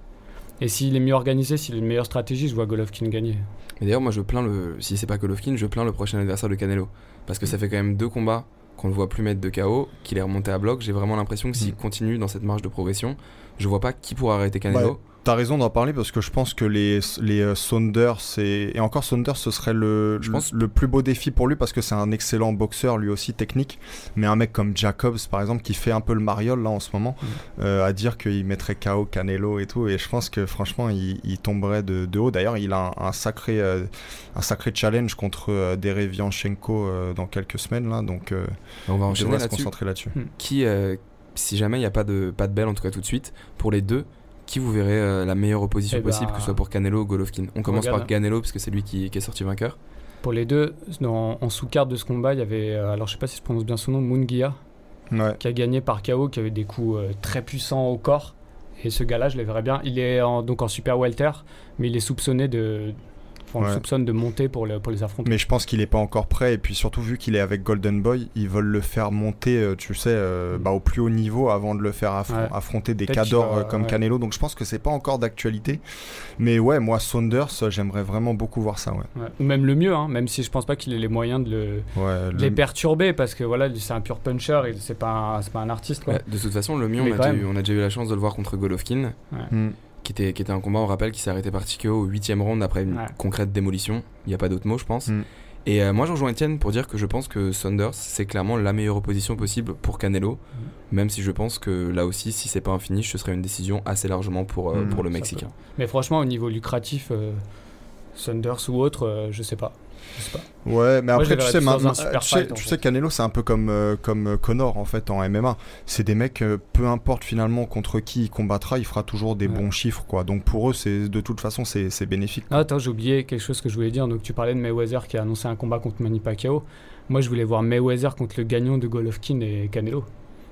Et s'il est mieux organisé, s'il a une meilleure stratégie, je vois Golovkin gagner. Mais d'ailleurs, moi, je plains le. Si c'est pas Golovkin, je plains le prochain adversaire de Canelo. Parce que ça fait quand même deux combats qu'on le voit plus mettre de KO, qu'il est remonté à bloc. J'ai vraiment l'impression que s'il Mm. continue dans cette marche de progression, je vois pas qui pourra arrêter Canelo. T'as raison d'en parler parce que je pense que les, les euh, Saunders et, et encore Saunders ce serait le, Je le- pense- le plus beau défi pour lui parce que c'est un excellent boxeur lui aussi technique. Mais un mec comme Jacobs par exemple qui fait un peu le mariole là en ce moment euh, à dire qu'il mettrait KO Canelo et tout. Et je pense que franchement il, il tomberait de, de haut. D'ailleurs il a un, un sacré euh, un sacré challenge contre euh, Derevianchenko dans quelques semaines là. Donc On va enchaîner se concentrer là-dessus. Qui, si jamais il n'y a pas de, pas de belle, en tout cas tout de suite, pour les deux, qui vous verrez euh, la meilleure opposition Eh ben, possible, que ce soit pour Canelo ou Golovkin On commence regarde. par Canelo, parce que c'est lui qui, qui est sorti vainqueur. Pour les deux, dans- en sous-carte de ce combat, il y avait, euh, alors je sais pas si je prononce bien son nom, Mungia, ouais qui a gagné par KO, qui avait des coups euh, très puissants au corps. Et ce gars-là, je le verrais bien. Il est en- donc en super welter, mais il est soupçonné de. On le Ouais. soupçonne de monter pour, le- pour les affronter. Mais je pense qu'il est pas encore prêt et puis surtout vu qu'il est avec Golden Boy, ils veulent le faire monter, euh, tu sais, euh, bah, au plus haut niveau avant de le faire affron- Ouais. affronter des cadors va- euh, comme ouais. Canelo. Donc je pense que c'est pas encore d'actualité. Mais ouais, moi Saunders, j'aimerais vraiment beaucoup voir ça. Ouais. Ouais. Ou même le mieux, hein, même si je pense pas qu'il ait les moyens de, le- Ouais, de le- les perturber, parce que voilà, c'est un pur puncher, et c'est pas, un- c'est pas un artiste. Quoi. Ouais, de toute façon, le mieux, Mais on a, quand déjà même. eu, on a déjà eu la chance de le voir contre Golovkin, Hmm. Qui était, qui était un combat, on rappelle, qui s'est arrêté par TKO au 8ème round après une Ouais. concrète démolition. Il n'y a pas d'autre mot, je pense. Mm. Et euh, moi, je rejoins Etienne pour dire que je pense que Saunders, c'est clairement la meilleure opposition possible pour Canelo. Même si je pense que là aussi, si c'est pas un finish, ce serait une décision assez largement pour, euh, Mm, pour le Mexicain. Mais franchement, au niveau lucratif, euh, Saunders ou autre, euh, je sais pas. Je sais pas. Ouais, mais après, tu sais, maintenant, tu sais, tu Canelo, c'est un peu comme, euh, comme euh, Connor, en fait, en MMA. C'est des mecs, euh, peu importe finalement contre qui il combattra, il fera toujours des Ouais. bons chiffres, quoi. Donc pour eux, c'est de toute façon, c'est c'est bénéfique. Ah, attends, j'ai oublié quelque chose que je voulais dire. Donc, tu parlais de Mayweather qui a annoncé un combat contre Manny Pacquiao. Moi, je voulais voir Mayweather contre le gagnant de Golovkin et Canelo.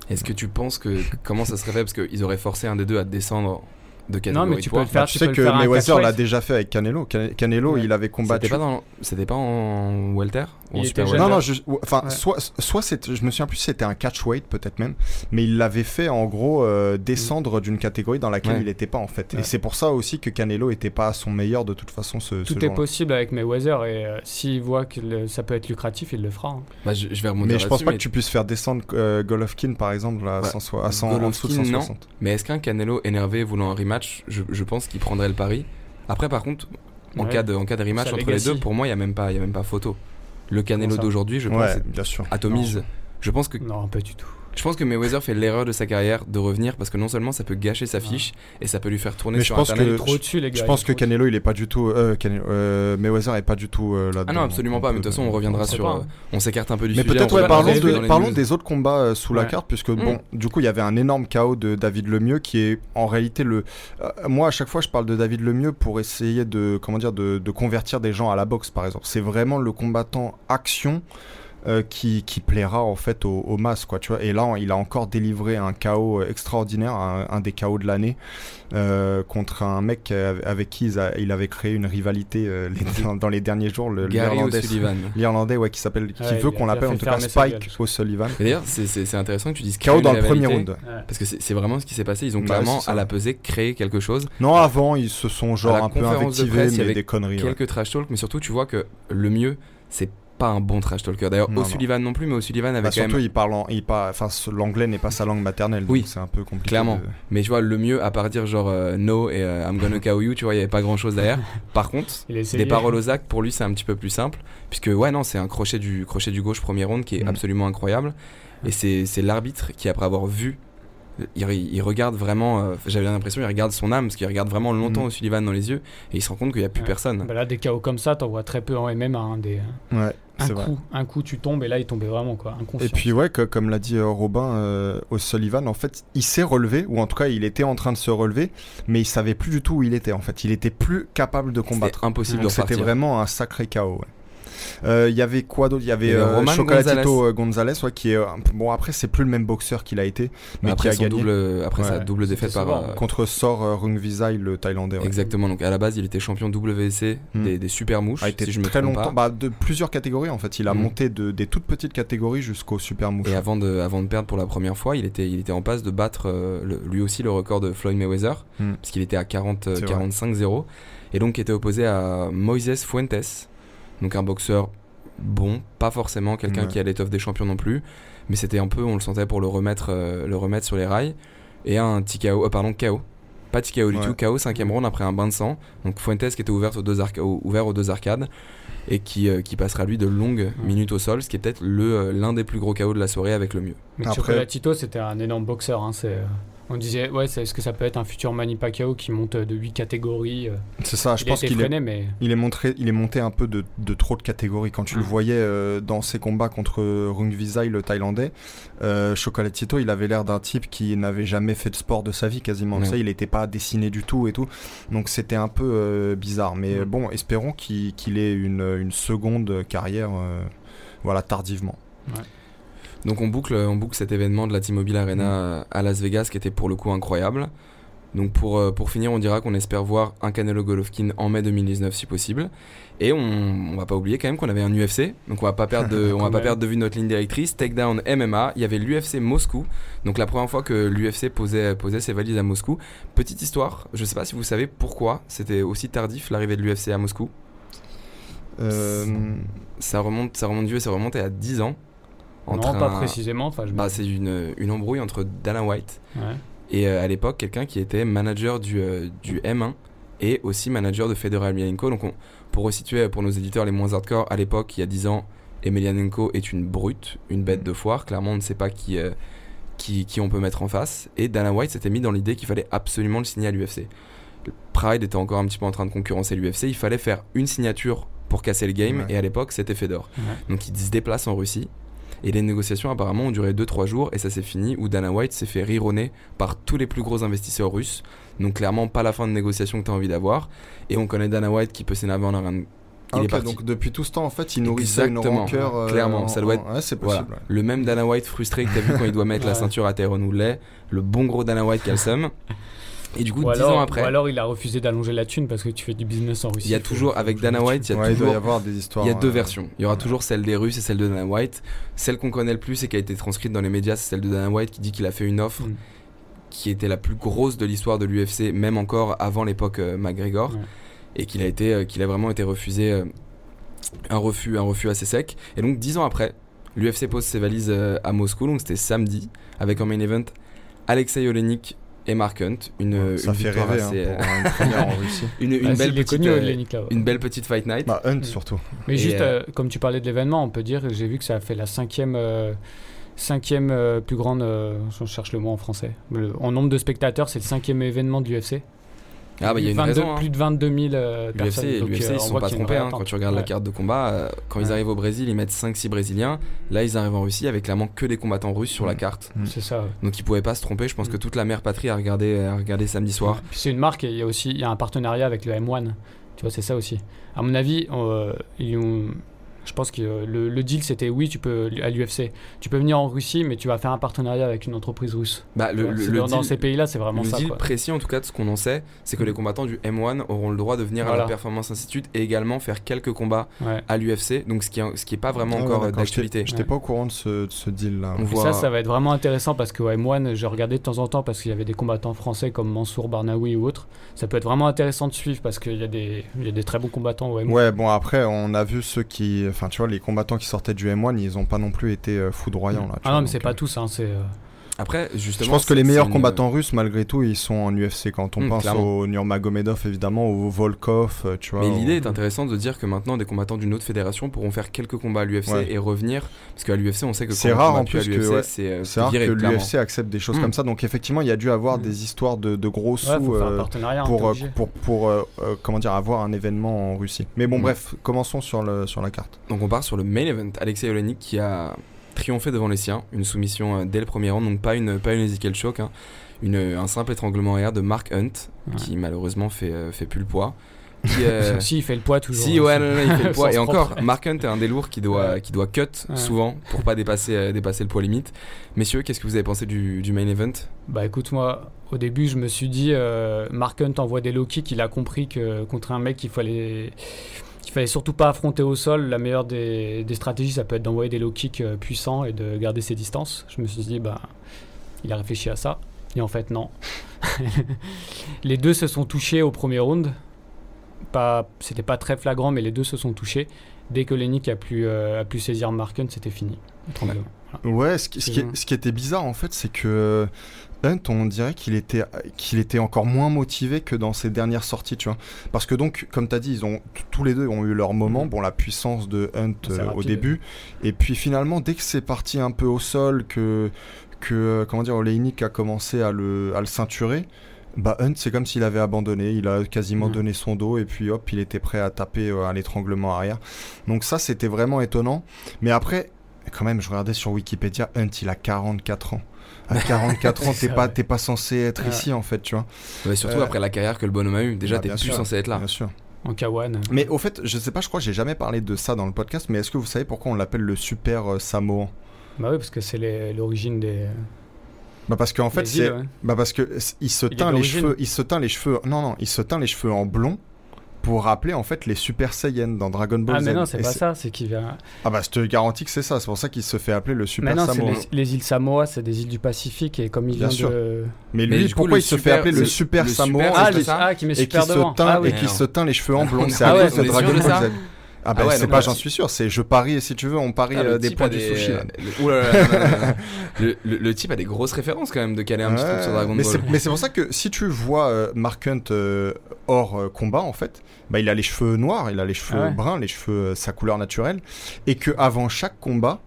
Est-ce que tu penses que comment ça serait fait? Parce qu'ils auraient forcé un des deux à descendre de catégorie Non, mais tu peux le faire. Bah, tu tu sais que Mayweather l'a déjà fait avec Canelo. Can- Canelo, Ouais. il avait combattu. C'était pas dans c'était pas en welter ou en super welter Non, non, je- enfin, Ouais. soit, soit je me souviens plus si c'était un catchweight peut-être même, mais il l'avait fait en gros euh, descendre d'une catégorie dans laquelle Ouais. il n'était pas en fait. Et c'est pour ça aussi que Canelo était pas à son meilleur de toute façon ce, ce Tout est possible avec Mayweather et euh, s'il voit que le- ça peut être lucratif, il le fera. hein. Bah, je, je vais remonter Mais je pense pas mais- que tu puisses faire descendre euh, Golovkin par exemple à, Bah, 100 à 100 en dessous de Golovkin, non. 160. Mais est-ce qu'un Canelo énervé voulant un rematch, je, je pense qu'il prendrait le pari. Après, par contre, en, Ouais. cas, de, en cas de rematch entre les deux, pour moi, il n'y a, même pas- y a même pas photo. Le Canelo d'aujourd'hui, je pense, Ouais, c'est- bien sûr. atomise. Je pense que Non, pas du tout. Je pense que Mayweather fait l'erreur de sa carrière de revenir parce que non seulement ça peut gâcher sa fiche et ça peut lui faire tourner Mais sur je pense internet. que- trop au-dessus, les gars. Je pense que. Canelo il est pas du tout euh, Canelo- euh, Mayweather est pas du tout euh, là-dedans. Ah non, absolument pas. on Mais de toute façon, on reviendra on sur. pas, euh, hein. on s'écarte un peu du Mais sujet. peut-être ouais, va parlons, de- parlons des autres combats euh, sous la carte puisque Mm. bon du coup il y avait un énorme chaos de David Lemieux qui est en réalité le euh, moi à chaque fois je parle de David Lemieux pour essayer de comment dire de, de convertir des gens à la boxe par exemple c'est vraiment le combattant action euh, qui, qui plaira en fait aux, aux masses quoi tu vois et là il a encore délivré un KO extraordinaire un, un des KO de l'année euh, contre un mec avec qui a- il avait créé une rivalité euh, les- dans, dans les derniers jours le l'Irlandais l'Irlandais ouais qui s'appelle qui Ouais, veut qu'on l'appelle en tout cas Spike. O'Sullivan D'ailleurs, c'est- intéressant que tu dises créer dans le premier round Ouais. Parce que c'est vraiment ce qui s'est passé. Ils ont Ouais, clairement, à la pesée, créé quelque chose. Non, avant, ils se sont genre un peu conférence de invectivés, presse, il y mais avait des conneries. ouais. Quelques trash talk, mais surtout, tu vois que le mieux, c'est pas un bon trash talker. D'ailleurs, O'Sullivan non. plus, mais O'Sullivan avait Bah, quand surtout, même. il parle en- il parle, enfin, l'anglais n'est pas sa langue maternelle, Oui, donc c'est un peu compliqué. clairement. de- Mais tu vois, le mieux, à part dire genre euh, no et euh, I'm gonna KO you, tu vois, il y avait pas grand chose derrière. Par contre, des paroles aux actes, pour lui, c'est un petit peu plus simple. Puisque, ouais, non, c'est un crochet du, crochet du gauche premier round qui est Mm. absolument incroyable. Et c'est c'est l'arbitre qui, après avoir vu, il, il regarde vraiment, euh, j'avais l'impression, il regarde son âme, parce qu'il regarde vraiment longtemps Mm. O'Sullivan dans les yeux, et il se rend compte qu'il n'y a plus Ouais. personne. Bah là, des KO comme ça, t'en vois très peu en MMA. hein, des... Ouais, Un vrai. coup, un coup, tu tombes et là, il tombait vraiment quoi. Inconscient. Et puis ouais, que- comme l'a dit euh, Robin, euh, O'Sullivan, en fait, il s'est relevé, ou en tout cas, il était en train de se relever, mais il savait plus du tout où il était. En fait, il était plus capable de combattre. C'était impossible de Donc c'était vraiment un sacré chaos. ouais. Euh, Il y avait quoi d'autre? Il y avait, euh, Roman Chocolatito euh, Gonzalez, ouais, qui est bon après c'est plus le même boxeur qu'il a été, mais après qui a son gagné double, après sa double défaite par. euh, contre Sor euh, Rungvisai, le Thaïlandais. ouais. Exactement, donc à la base il était champion WC Mm. des, des super mouches, a été si je me très trompe longtemps, pas. bah, de plusieurs catégories en fait. Il a Mhm. monté de, des toutes petites catégories jusqu'au super mouche. Et avant de, avant de perdre pour la première fois, il était, il était en passe de battre euh, le- lui aussi le record de Floyd Mayweather, Mm. parce qu'il était à 40, euh, C'est vrai. 45-0, et donc qui était opposé à Moises Fuentes, donc un boxeur bon, pas forcément quelqu'un Ouais. qui a l'étoffe des champions non plus, mais c'était un peu, on le sentait pour le remettre, euh, le remettre sur les rails, et un petit KO, euh, pardon, KO. Pas de KO du Ouais. tout, KO cinquième round après un bain de sang. Donc Fuentes qui était ouvert aux deux, au- ouvert aux deux arcades et qui, euh, qui passera lui de longues minutes au sol, ce qui est peut-être le, euh, l'un des plus gros KO de la soirée avec le mieux. Mais Après- Chocolatito, c'était un énorme boxeur. hein, c'est, euh, On disait, ouais, c'est- est-ce que ça peut être un futur Manny Pacquiao qui monte de 8 catégories euh, C'est ça, je pense qu'il est, mais il est, montré, il est monté un peu de, de trop de catégories. Quand tu le Ouais. voyais euh, dans ses combats contre Rungvisai, le Thaïlandais, euh, Chocolatito, il avait l'air d'un type qui n'avait jamais fait de sport de sa vie quasiment. Ça, il n'était pas dessiné du tout et tout. Donc c'était un peu euh, bizarre. Mais Mm. bon, espérons qu'il ait une, une seconde carrière euh, voilà, tardivement. Donc on boucle, on boucle cet événement de la T-Mobile Arena euh, à Las Vegas qui était pour le coup incroyable. Donc pour, euh, pour finir, on dira qu'on espère voir un Canelo Golovkin en mai 2019 si possible. Et on, on va pas oublier quand même qu'on avait un UFC. Donc on va pas perdre de, on va pas perdre de vue notre ligne directrice. Takedown MMA. Il y avait l'UFC Moscou. Donc la première fois que l'UFC posait, posait ses valises à Moscou. Petite histoire, je sais pas si vous savez pourquoi c'était aussi tardif l'arrivée de l'UFC à Moscou. Euh, Ça remonte, ça remonte vieux, ça remontait à 10 ans. Non, Entre pas un- précisément. Enfin, je Bah, c'est une, une embrouille entre Dana White ouais. et euh, à l'époque quelqu'un qui était manager du, euh, du M1 et aussi manager de Fedor Emelianenko. Donc on- pour resituer pour nos éditeurs les moins hardcore, à l'époque il y a 10 ans, Emelianenko est une brute, une bête de foire. Clairement on ne sait pas qui, euh, qui, qui on peut mettre en face. Et Dana White s'était mis dans l'idée qu'il fallait absolument le signer à l'UFC. Pride était encore un petit peu en train de concurrencer l'UFC. Il fallait faire une signature pour casser le game Ouais. et à l'époque c'était Fedor. Ouais. Donc il se déplace en Russie. Et les négociations apparemment ont duré 2-3 jours et ça s'est fini où Dana White s'est fait rironner par tous les plus gros investisseurs russes. Donc clairement pas la fin de négociation que tu as envie d'avoir. Et on connaît Dana White qui peut s'énerver en un, Ah, il est ok, parti. donc depuis tout ce temps, en fait, il nourrissait une Exactement. rancœur. euh, Clairement, en- ça doit en- Ouais, Voilà. possible. ouais. Le même Dana White frustré que t'as vu quand il doit mettre la ceinture à Tyrone Woodley, le bon gros Dana White qui a le seum. Et du coup, Ou dix alors, ans ou après, alors il a refusé d'allonger la thune parce que tu fais du business en Russie. il y a toujours, avec Dana White, il y a Ouais, il doit toujours y avoir des histoires. Il y a deux euh, versions. Il y aura toujours celle des Russes et celle de Dana White. Celle qu'on connaît le plus et qui a été transcrite dans les médias, c'est celle de Dana White qui dit qu'il a fait une offre Mm. qui était la plus grosse de l'histoire de l'UFC, même encore avant l'époque euh, McGregor, Ouais. et qu'il a été, euh, qu'il a vraiment été refusé, euh, un refus, un refus assez sec. Et donc dix ans après, l'UFC pose ses valises euh, à Moscou, donc c'était samedi, avec en main event Alexei Olenik et Mark Hunt, une, Ça une fait victoire rêver hein, assez, pour une première en Russie. une, une Ah, belle petite, connu, euh, ouais. une belle petite fight night. Bah, Hunt Mm. surtout. Mais Et, juste, euh, euh, comme tu parlais de l'événement, on peut dire que j'ai vu que ça a fait la cinquième, euh, cinquième euh, plus grande, euh, je cherche le mot en français, Le- en nombre de spectateurs, c'est le cinquième événement de l'UFC. Ah bah il y a une 22 raison. hein. Plus de 22 000 euh, personnes. L'UFC, l'UFC, euh, ils on se sont pas trompés hein, quand attente. tu regardes la carte de combat. euh, quand ils arrivent au Brésil, ils mettent 5-6 Brésiliens. Là, ils arrivent en Russie avec clairement que des combattants russes sur la Mm. carte. C'est ça. ouais. Donc ils pouvaient pas se tromper. Je pense Mm. que toute la mère patrie a regardé, a regardé samedi soir. Puis C'est une marque et il y a aussi il y a un partenariat avec le M1. Tu vois, c'est ça aussi. À mon avis, euh, ils ont- je pense que euh, le, le deal c'était oui, tu peux à l'UFC, tu peux venir en Russie, mais tu vas faire un partenariat avec une entreprise russe. Bah, le, le- le dans, deal- ces pays-là, c'est vraiment le ça. deal quoi. précis, en tout cas, de ce qu'on en sait, c'est que Mm. les combattants du M1 auront le droit de venir à la Performance Institute et également faire quelques combats Ouais. à l'UFC. Donc ce qui est, ce qui est pas vraiment Ah encore d'actualité. J'étais Ouais. pas au courant de ce, de ce deal-là. Voit- ça, ça va être vraiment intéressant parce que ouais, M1, je regardais de temps en temps parce qu'il y avait des combattants français comme Mansour Barnaoui ou autres. Ça peut être vraiment intéressant de suivre parce qu'il y, a des- il y a des très bons combattants au M1. Ouais, bon, après, on a vu ceux qui. Enfin, tu vois, les combattants qui sortaient du M1, ils ont pas non plus été euh, foudroyants. Là, tu Ah vois, non, mais c'est donc, pas euh, tous. Hein, c'est, euh, Après, justement, Je pense que les meilleurs une- combattants russes, malgré tout, ils sont en UFC. Quand on Mm, pense clairement. au Nurmagomedov, évidemment, au Volkov, euh, tu vois. Mais au- l'idée est intéressante de dire que maintenant des combattants d'une autre fédération pourront faire quelques combats à l'UFC Ouais. et revenir. Parce qu'à l'UFC, on sait que C'est rare, en plus que, l'UFC, ouais. c'est euh, C'est rare viré, que l'UFC accepte des choses Mm. comme ça. Donc, effectivement, il y a dû avoir Mm. des histoires de, de gros sous ouais, euh, pour, euh, pour, pour euh, euh, comment dire, avoir un événement en Russie. Mais bon, bref, commençons sur, le, sur la carte. Donc on part sur le main event. Alexei Olenik qui a triomphé devant les siens. Une soumission euh, dès le premier round. Donc pas une, pas une Ezekiel Choke. hein. Une, un simple étranglement arrière de Mark Hunt. Ouais. Qui malheureusement fait, euh, fait plus le poids. Qui, euh, Si, il fait le poids toujours. Si, hein, ouais, non, non, il fait le poids. Et encore. Mark Hunt est un des lourds qui doit, qui doit cut Ouais. souvent pour pas dépasser, euh, dépasser le poids limite. Messieurs, qu'est-ce que vous avez pensé du, du main event? Bah écoute, moi, au début, je me suis dit, euh, Mark Hunt envoie des low kicks, il a compris que contre un mec, il fallait, qu'il fallait surtout pas affronter au sol. La meilleure des, des stratégies, ça peut être d'envoyer des low kicks euh, puissants et de garder ses distances. Je me suis dit, bah, il a réfléchi à ça. Et en fait, non. les deux se sont touchés au premier round. Pas, c'était pas très flagrant, mais les deux se sont touchés. Dès que Lenny a pu, euh, a pu saisir Mark Hunt, c'était fini. Ouais, ce qui, ce qui est- ce qui était bizarre en fait, c'est que Hunt, on dirait qu'il était, qu'il était encore moins motivé que dans ses dernières sorties, tu vois. Parce que donc, comme tu as dit, ils ont, tous les deux ont eu leur moment. Mhm. Bon, la puissance de Hunt euh, au début. Et puis finalement, dès que c'est parti un peu au sol, que, que euh, comment dire, Oleinik a commencé à le, à le ceinturer, bah Hunt, c'est comme s'il avait abandonné. Il a quasiment Mhm. donné son dos et puis hop, il était prêt à taper euh, à l'étranglement arrière. Donc ça, c'était vraiment étonnant. Mais après, quand même, je regardais sur Wikipédia, Hunt, il a 44 ans. À 44 ans, t'es pas, t'es pas censé être Ouais. ici, en fait, tu vois. Ouais, Surtout Euh, après la carrière que le bonhomme a eu. Déjà, bah, t'es plus sûr. censé être là. Bien sûr. En K1. Mais au fait, je sais pas, je crois que j'ai jamais parlé de ça dans le podcast, mais est-ce que vous savez pourquoi on l'appelle le super euh, Samoan? Bah oui, parce que c'est les- l'origine des. Bah parce qu'en fait, c'est ouais. bah parce que il se Il teint les cheveux, il se teint les cheveux. Non non, il se teint les cheveux en blond pour rappeler en fait les Super Saiyans dans Dragon Ball Ah, Z. mais non, c'est pas ça, c'est qu'il vient. Ah bah je te garantis que c'est ça, c'est pour ça qu'il se fait appeler le Super Mais non, c'est Samoan. les, les îles Samoa, c'est des îles du Pacifique, et comme il Bien vient sûr. de. Mais lui, pourquoi il se fait appeler le le- Super super, Ah, ah, qui met et qui super se teint Ah oui. et qui se teint les cheveux en blond. On- C'est ah à cause de Dragon Ball Z. Ah bah Ah ouais, c'est pas, j'en suis sûr, c'est je parie et si tu veux on parie Ah, euh, des points du sushi. là. le- type a des grosses références quand même de caler un petit truc sur Dragon mais Ball. Mais c'est pour ça que si tu vois euh, Mark Hunt euh, hors combat, en fait, bah, il a les cheveux noirs, il a les cheveux Ah ouais. bruns, les cheveux sa couleur naturelle, et que avant chaque combat,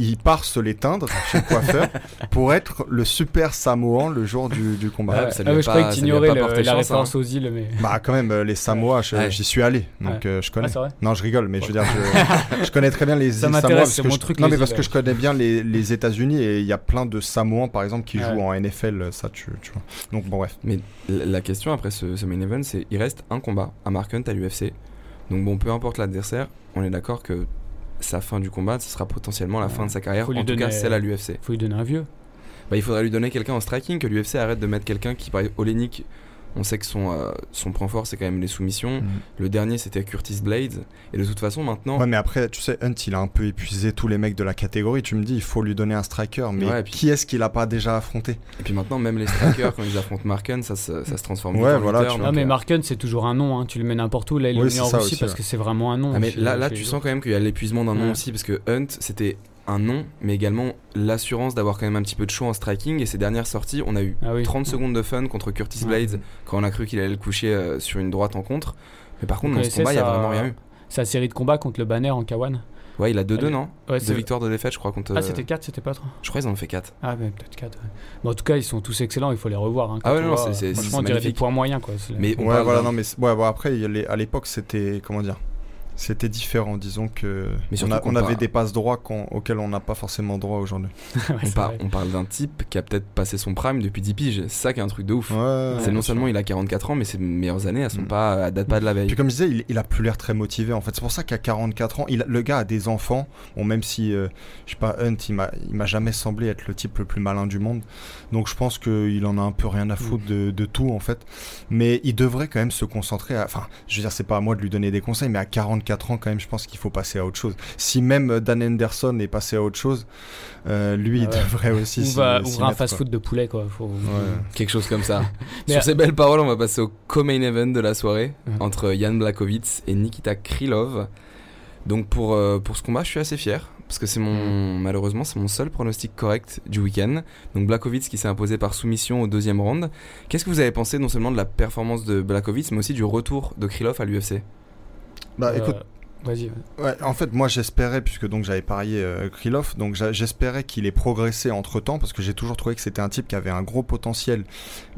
il part se les teindre chez le coiffeur pour être le super Samoan le jour du, du combat. Ouais, Ouais. ça lui Ah je croyais que le- porté la chance, référence hein. aux îles, mais. Bah quand même, les Samoa, je- Ouais. j'y suis allé, donc Ouais. euh, je connais. Ah, non, je rigole, mais je veux dire, je, je connais très bien les Ça îles Samoa parce c'est que mon je- truc, non, mais parce îles. que je connais bien les, les États-Unis et il y a plein de Samoans par exemple qui Ouais. jouent en NFL, ça tu, tu vois. Donc bon bref. Mais la la question après ce, ce main event, c'est il reste un combat à Mark Hunt à l'UFC Donc bon, peu importe l'adversaire, on est d'accord que sa fin du combat, ce sera potentiellement la fin de sa carrière. En tout cas, celle à l'UFC. Faut lui donner un vieux. Bah, il faudrait lui donner quelqu'un en striking, que l'UFC arrête de mettre quelqu'un qui, par exemple, Olenik, on sait que son, euh, son point fort, c'est quand même les soumissions. Mm. Le dernier, c'était Curtis Blades. Et de toute façon, maintenant, Ouais, mais après, tu sais, Hunt, il a un peu épuisé tous les mecs de la catégorie. Tu me dis, il faut lui donner un striker. Mais Ouais, et puis- qui est-ce qu'il a pas déjà affronté? Et puis maintenant, même les strikers, quand ils affrontent Marken, ça, se- ça se transforme Ouais, voilà, tu Ah, mais euh, Marken, c'est toujours un nom. hein. Tu le mets n'importe où. Là, il Oui, met en Russie aussi, parce ouais. que c'est vraiment un nom. Ah mais là, là tu sens quand même qu'il y a l'épuisement d'un nom aussi parce que Hunt c'était un nom mais également l'assurance d'avoir quand même un petit peu de show en striking et ces dernières sorties on a eu Ah oui. 30 secondes de fun contre Curtis Ouais. Blades quand on a cru qu'il allait le coucher euh, sur une droite en contre mais par contre Vous dans ce combat il y a vraiment rien eu Sa série de combats contre le Banner en K1. ouais il a 2-2 Allez. non? Ouais, Deux victoires de défaite je crois contre Ah, euh, c'était 4, c'était pas 3 je crois qu'ils en ont fait 4 Ah, mais peut-être 4. en tout cas, ils sont tous excellents. Il faut les revoir. hein, Ah ouais, on non, c'est- Franchement, c'est on dirait des points moyens. Quoi. Mais Ouais, voilà, non, mais ouais, bon, après, les- à l'époque, c'était. Comment dire C'était différent, disons que. Mais on, a- on avait par- des passes droits auxquels on n'a pas forcément droit aujourd'hui. Ouais, on, par- parle d'un type qui a peut-être passé son prime depuis 10 piges c'est ça qui est un truc de ouf Ouais, c'est non seulement sûr. il a 44 ans mais ses meilleures années elles sont Mm. pas elles datent pas de la veille Puis comme je disais, il, il a plus l'air très motivé en fait. C'est pour ça qu'à 44 ans, il a- le gars a des enfants. Bon, même si, euh, je sais pas, Hunt, il m'a il m'a jamais semblé être le type le plus malin du monde. Donc je pense qu'il en a un peu rien à foutre de, de tout en fait. Mais il devrait quand même se concentrer à... Enfin, je veux dire, c'est pas à moi de lui donner des conseils, mais à 44 ans quand même, je pense qu'il faut passer à autre chose. Si même euh, Dan Henderson est passé à autre chose, euh, lui, il Ah ouais. devrait aussi On s'y- va ouvrir un fast-food de poulet. Quoi. Faut... Ouais. Quelque chose comme ça. Mais Sur à- ces belles paroles, on va passer au co-main event de la soirée Ouais. entre Jan Blachowicz et Nikita Krylov. Donc pour, euh, pour ce combat, je suis assez fier parce que c'est mon malheureusement c'est mon seul pronostic correct du week-end. Donc Blachowicz qui s'est imposé par soumission au deuxième round. Qu'est-ce que vous avez pensé non seulement de la performance de Blachowicz mais aussi du retour de Krylov à l'UFC Bah Euh, écoute, Vas-y. Ouais, en fait, moi j'espérais, puisque donc j'avais parié euh, Krylov, donc j'espérais qu'il ait progressé entre temps, parce que j'ai toujours trouvé que c'était un type qui avait un gros potentiel,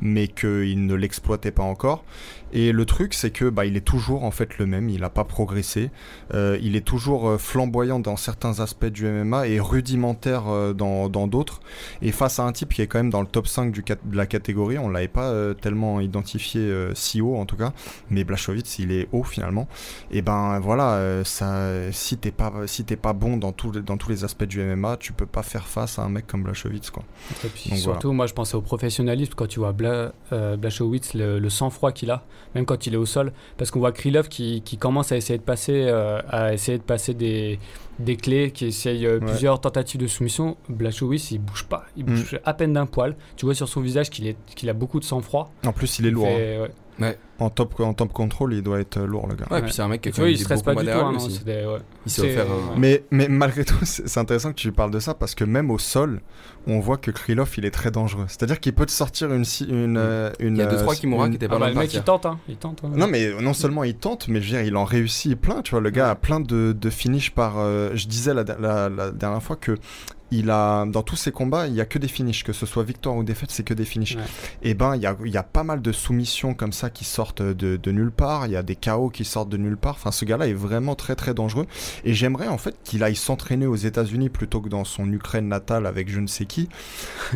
mais qu'il ne l'exploitait pas encore. Et le truc, c'est que bah, il est toujours en fait le même, il n'a pas progressé. Euh, il est toujours euh, flamboyant dans certains aspects du MMA et rudimentaire euh, dans dans d'autres. et face à un type qui est quand même dans le top 5 du cat- de la catégorie, on l'avait pas euh, tellement identifié euh, si haut en tout cas, mais Blachowicz il est haut finalement. Et ben voilà, ça, si t'es pas, si t'es pas bon dans, tout- dans tous les aspects du MMA, tu peux pas faire face à un mec comme Blachowicz quoi. Et puis Donc, surtout, moi, je pensais au professionnalisme quand tu vois Bla, Blachowicz, le, le sang-froid qu'il a, même quand il est au sol. Parce qu'on voit Krylov qui, qui commence à essayer de passer, euh, à essayer de passer des, des clés, qui essaye euh, Ouais. plusieurs tentatives de soumission. Blachowicz, il bouge pas, il bouge à peine d'un poil. Tu vois sur son visage qu'il est- qu'il a beaucoup de sang-froid. En plus, il est lourd. hein. Ouais. En top, en top control, il doit être euh, lourd le gars. Ouais, Ouais. puis c'est un mec qui a quand même il des stresse pas du tout. hein, non, des- ouais. Il s'est C'est- offert un- ouais. Mais, mais malgré tout, c'est intéressant que tu parles de ça parce que même au sol, on voit que Krylov il est très dangereux. C'est-à-dire qu'il peut te sortir une. une, euh, une Il y a deux euh, trois Kimura une- qui étaient Ah pas bah, loin le mec, il tente. Hein. Il tente ouais. Non mais non seulement il tente, mais je veux dire, il en réussit plein, tu vois, le gars a plein de, de finish par... euh, je disais la, la- la dernière fois que il a, dans tous ses combats, il y a que des finishes, que ce soit victoire ou défaite, c'est que des finishes. Ouais. Et ben, il y a, il y a pas mal de soumissions comme ça qui sortent de, de nulle part, il y a des KO qui sortent de nulle part, enfin ce gars-là est vraiment très très dangereux, et j'aimerais en fait qu'il aille s'entraîner aux États-Unis plutôt que dans son Ukraine natale avec je ne sais qui.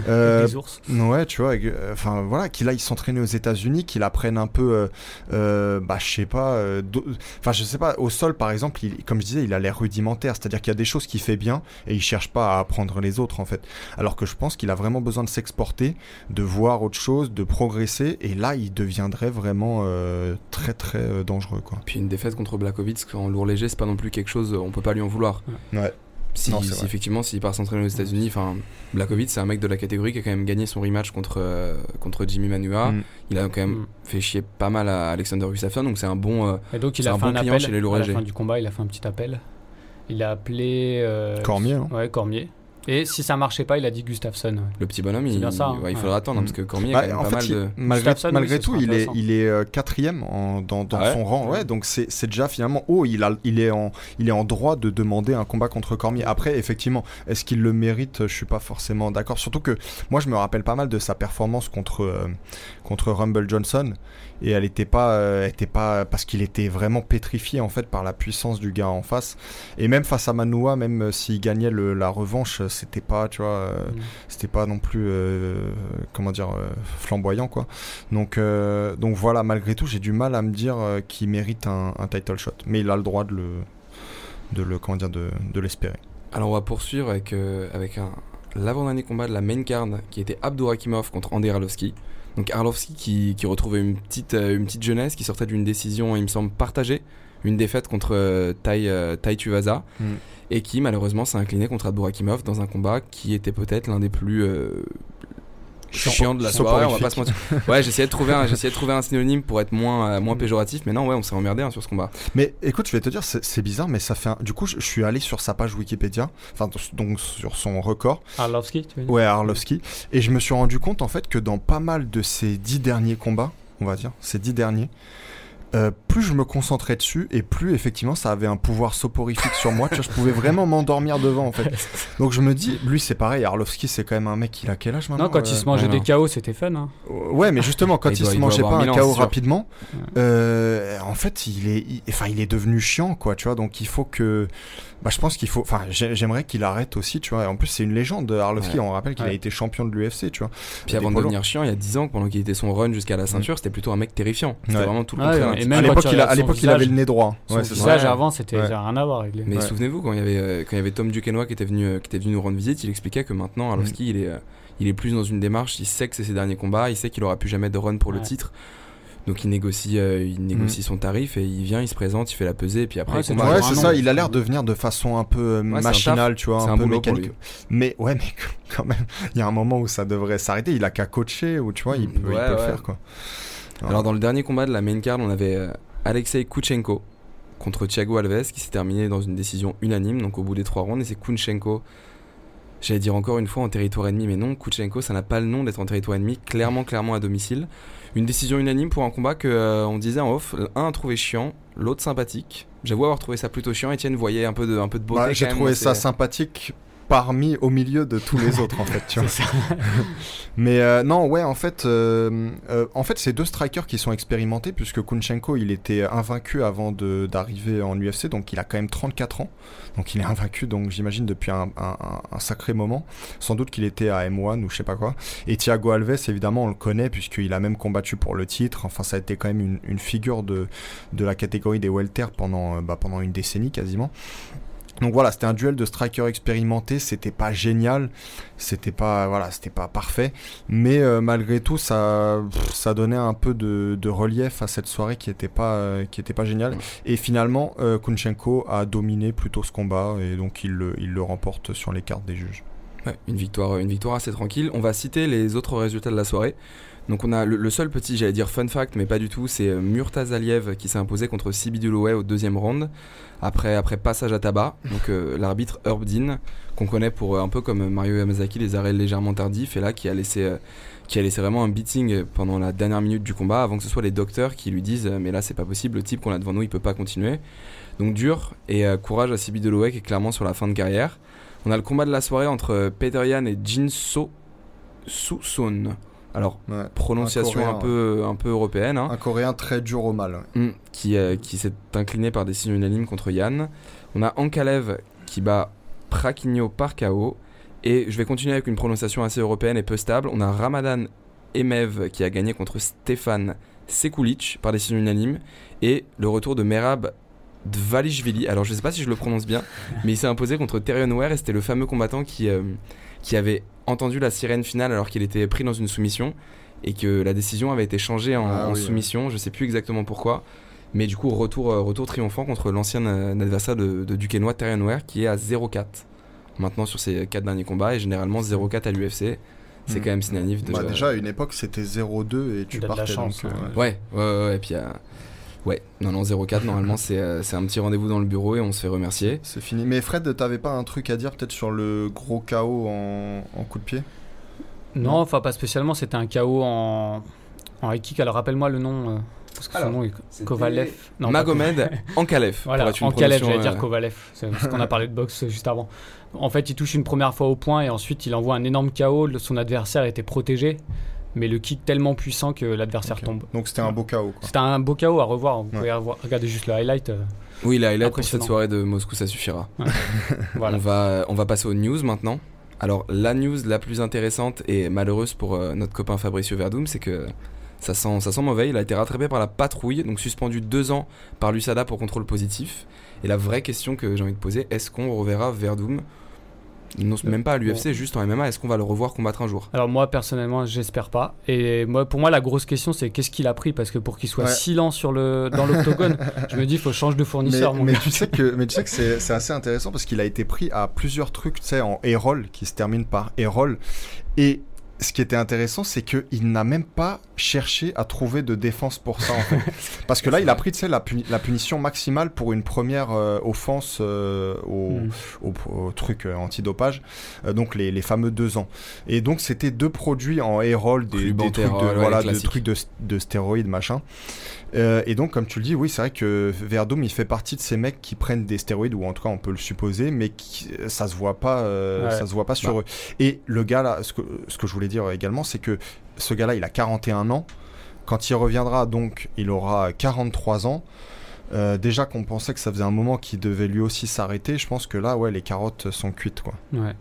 Euh, Des ours. Ouais, tu vois, euh, enfin voilà, qu'il aille s'entraîner aux États-Unis, qu'il apprenne un peu, euh, euh, bah je sais pas, euh, enfin je sais pas, au sol par exemple, il, comme je disais, il a l'air rudimentaire, c'est-à-dire qu'il y a des choses qu'il fait bien et il cherche pas à apprendre les autres en fait. Alors que je pense qu'il a vraiment besoin de s'exporter, de voir autre chose, de progresser, et là il deviendrait vraiment euh, très très euh, dangereux quoi. Puis une défaite contre Blachowicz en lourd léger, c'est pas non plus quelque chose, on peut pas lui en vouloir. Ouais. Si, Non, effectivement, s'il part s'entraîner aux États-Unis, enfin, Blachowicz, c'est un mec de la catégorie qui a quand même gagné son rematch contre, euh, contre Jimmy Manua. Mm. Il a quand même Mm. fait chier pas mal à Alexander Gustafsson, donc c'est un bon. euh, Et donc il a un fait bon un client appel chez les lourds à la fin du combat, il a fait un petit appel. Il a appelé euh, Cormier, hein. Ouais, Cormier. Et si ça marchait pas, il a dit Gustafsson. le petit bonhomme, il, bien ça, hein. ouais, il Ouais. faudra attendre, parce que Cormier Bah, a quand même en pas fait, mal de. malgré, malgré oui, tout, il est, il est euh, quatrième en- dans, dans Ah ouais son rang. Ouais, donc c'est c'est déjà finalement haut. Il, a, il, est en, il est en droit de demander un combat contre Cormier. Après, effectivement, est-ce qu'il le mérite? Je suis pas forcément d'accord. Surtout que moi, je me rappelle pas mal de sa performance contre, euh, contre Rumble Johnson. Et elle était pas, euh, elle était pas parce qu'il était vraiment pétrifié en fait par la puissance du gars en face. Et même face à Manoa, même euh, s'il gagnait le- la revanche, c'était pas, tu vois, euh, Mm. c'était pas non plus, euh, comment dire, euh, flamboyant, quoi. Donc, euh, donc voilà, malgré tout, j'ai du mal à me dire euh, qu'il mérite un, un title shot. Mais il a le droit de le, de le, comment dire, de, de l'espérer. Alors on va poursuivre avec, euh, avec un, l'avant-dernier combat de la main card qui était Abdurakimov contre Andrei Arlovski. Donc Arlovski qui, qui retrouvait une petite, euh, une petite jeunesse qui sortait d'une décision, il me semble, partagée, une défaite contre euh, Tai, euh, Tai Tuivasa Mm. et qui malheureusement s'est incliné contre Abdurakimov dans un combat qui était peut-être l'un des plus chiants de la soirée, on va pas se mentir. Ouais, j'essayais de trouver un, j'essayais de trouver un synonyme pour être moins, euh, moins péjoratif, mais non, ouais, on s'est emmerdé hein, sur ce combat. Mais écoute, je vais te dire, c'est c'est bizarre, mais ça fait. un- Du coup, je, je suis allé sur sa page Wikipédia, enfin, donc sur son record. Arlovski, tu veux dire? Ouais, Arlovski. Et je me suis rendu compte en fait que dans pas mal de ces dix derniers combats, on va dire, ces dix derniers, euh, plus je me concentrais dessus et plus effectivement ça avait un pouvoir soporifique sur moi. Tu vois, je pouvais vraiment m'endormir devant en fait. Donc je me dis, lui c'est pareil, Arlovski c'est quand même un mec, il a quel âge maintenant Non, quand euh, il se mangeait ouais, des KO, c'était fun. Hein. Ouais, mais justement, quand Il il, doit- se il mangeait pas un KO rapidement, Ouais. euh, en fait, il est, il- enfin, il est devenu chiant, quoi, tu vois. Donc, il faut que, bah, je pense qu'il faut, enfin, j'ai- j'aimerais qu'il arrête aussi, tu vois. Et en plus, c'est une légende, Arlovski. Ouais. On rappelle qu'il a été champion de l'UFC, tu vois. Puis avant de devenir chiant, il y a 10 ans, pendant qu'il était son run jusqu'à la ceinture, c'était plutôt un mec terrifiant. C'était Ouais. vraiment tout le Ouais, contraire. et même à l'époque, il, a- regardes à son l'époque, il avait le nez droit. Son Ouais, c'est ça. visage Ouais. avant, c'était Ouais. rien à voir avec lui. Mais Ouais. souvenez-vous, quand il y avait, euh, quand il y avait Tom Duquesnoy qui était venu, euh, qui était venu nous rendre visite, il expliquait que maintenant, Arlovski, il est, euh, il est plus dans une démarche, il sait que c'est ses derniers combats, il sait qu'il aura plus jamais de run pour le Ouais. titre. Donc il négocie, euh, il négocie son tarif et il vient, il se présente, il fait la pesée et puis après Ouais, il c'est. Ouais, ça. nom. Il a l'air de venir de façon un peu euh, un machinale, tu vois, un, un peu mécanique. Mais ouais, mais quand même, il y a un moment où ça devrait s'arrêter. Il a qu'à coacher ou tu vois, il Mm, peut, il peut le ouais. faire, quoi. Alors dans le dernier combat de la main card, on avait euh, Alexei Kuchenko contre Thiago Alves qui s'est terminé dans une décision unanime, donc au bout des trois rounds, et c'est Kuchenko. J'allais dire encore une fois en territoire ennemi, mais non, Kuchenko, ça n'a pas le nom d'être en territoire ennemi, clairement, clairement à domicile. Une décision unanime pour un combat que euh, on disait en off, un a trouvé chiant, l'autre sympathique. J'avoue avoir trouvé ça plutôt chiant. Etienne voyait un peu de, un peu de beauté. Bah, quand J'ai trouvé ça sympathique parmi au milieu de tous les autres en fait tu vois. C'est ça. mais euh, non ouais en fait euh, euh, en fait c'est deux strikers qui sont expérimentés puisque Kunchenko il était invaincu avant de- d'arriver en UFC donc il a quand même 34 ans. Donc il est invaincu donc j'imagine depuis un, un- un- un sacré moment. Sans doute qu'il était à M1 ou je sais pas quoi. Et Thiago Alves évidemment on le connaît puisqu'il a même combattu pour le titre. Enfin ça a été quand même une, une figure de, de la catégorie des welter pendant, bah, pendant une décennie quasiment donc voilà, c'était un duel de strikers expérimentés, c'était pas génial, c'était pas voilà, c'était pas parfait, mais euh, malgré tout ça ça donnait un peu de, de relief à cette soirée qui était pas euh, qui était pas géniale et finalement euh, Kunchenko a dominé plutôt ce combat et donc il le, il le remporte sur les cartes des juges. Ouais, une victoire, une victoire assez tranquille. On va citer les autres résultats de la soirée. Donc on a le, seul petit, j'allais dire fun fact, mais pas du tout, c'est euh, Murtaz Aliev qui s'est imposé contre Sibi Duloway au deuxième round, après, passage à tabac. Donc euh, l'arbitre Herb Dean, qu'on connaît pour euh, un peu comme Mario Yamazaki, les arrêts légèrement tardifs, et là qui a laissé... qui a laissé vraiment un beating pendant la dernière minute du combat avant que ce soit les docteurs qui lui disent mais là c'est pas possible le type qu'on a devant nous il peut pas continuer donc dur et courage à Sibi qui est clairement sur la fin de carrière on a le combat de la soirée entre Peter Yan et Jinso Suson. Alors, Ouais. prononciation Un un, peu, un peu européenne, hein, Un coréen très dur au mal. ouais. mm, qui, euh, qui s'est incliné par décision unanime contre Yann. On a Ankalev qui bat Prakinyo par KO. Et je vais continuer avec une prononciation assez européenne et peu stable. On a Ramadan Emev qui a gagné contre Stéphane Sekulic par décision unanime. Et le retour de Merab Dvalishvili. Alors je sais pas si je le prononce bien, mais il s'est imposé contre Terion Ware et c'était le fameux combattant qui, euh, qui avait entendu la sirène finale alors qu'il était pris dans une soumission et que la décision avait été changée en, Ah en oui, soumission. Je sais plus exactement pourquoi. Mais du coup, retour, euh, retour triomphant contre l'ancien euh, adversaire de, de Ware, qui est à 0-4 maintenant sur ses 4 derniers combats et généralement 0-4 à l'UFC. C'est Mm. quand même synonyme de. Bah, déjà à une époque c'était 0-2 et tu T'as de la partais chance, donc, euh, ouais. Ouais, ouais, ouais, ouais, et puis euh, Ouais, non, non, 0-4, normalement, c'est euh, c'est un petit rendez-vous dans le bureau et on se fait remercier. C'est fini. Mais Fred, t'avais pas un truc à dire peut-être sur le gros KO en, en coup de pied? Non, enfin pas spécialement, c'était un KO en, en high kick. Alors rappelle-moi le nom, euh, parce que Alors, son nom est Kovalev. Non, Magomed Ankalev. Voilà, Caleb, j'allais dire euh, Kovalev, c'est parce qu'on a parlé de boxe juste avant. En fait, il touche une première fois au point et ensuite il envoie un énorme KO. Son adversaire était protégé, mais le kick tellement puissant que l'adversaire tombe. Donc c'était un beau KO quoi. C'était un beau KO à revoir. Vous Ouais. pouvez regarder juste le highlight. euh, Oui, la highlight pour cette soirée de Moscou, ça suffira. voilà. On, va, on va passer aux news maintenant. Alors, la news la plus intéressante et malheureuse pour euh, notre copain Fabricio Verdum, c'est que ça sent, ça sent mauvais. Il a été rattrapé par la patrouille, donc suspendu deux ans par l'USADA pour contrôle positif. Et la vraie question que j'ai envie de poser, est-ce qu'on reverra Verdum non, même pas à l'UFC, juste en MMA, est-ce qu'on va le revoir combattre un jour? Alors moi personnellement, j'espère pas. Et moi, pour moi, la grosse question, c'est qu'est-ce qu'il a pris? Parce que pour qu'il soit Ouais. si lent sur le dans l'octogone, je me dis, il faut changer de Mais, fournisseur. mon mais gars. tu sais que, mais tu sais que c'est c'est assez intéressant parce qu'il a été pris à plusieurs trucs, tu sais, en E-roll, qui se termine par E-roll. Et ce qui était intéressant, c'est qu'il n'a même pas cherché à trouver de défense pour ça, en fait. Parce que là, il a pris, la, puni- la punition maximale pour une première euh, offense euh, au, Mm. au, au truc euh, antidopage, donc les, les fameux deux ans. Et donc, c'était deux produits en E-roll, des, des trucs, de, voilà, de trucs de, de stéroïdes, machin. Euh, et donc, comme tu le dis, oui, c'est vrai que Verdum, il fait partie de ces mecs qui prennent des stéroïdes, ou en tout cas, on peut le supposer, mais qui, ça se voit pas, euh, Ouais. ça se voit pas sur Bah. eux. Et le gars là, ce que, ce que je voulais dire également, c'est que ce gars-là, il a 41 ans. Quand il reviendra, donc, il aura 43 ans. Euh, déjà qu'on pensait que ça faisait un moment qu'il devait lui aussi s'arrêter, je pense que là, ouais, les carottes sont cuites, quoi. Ouais.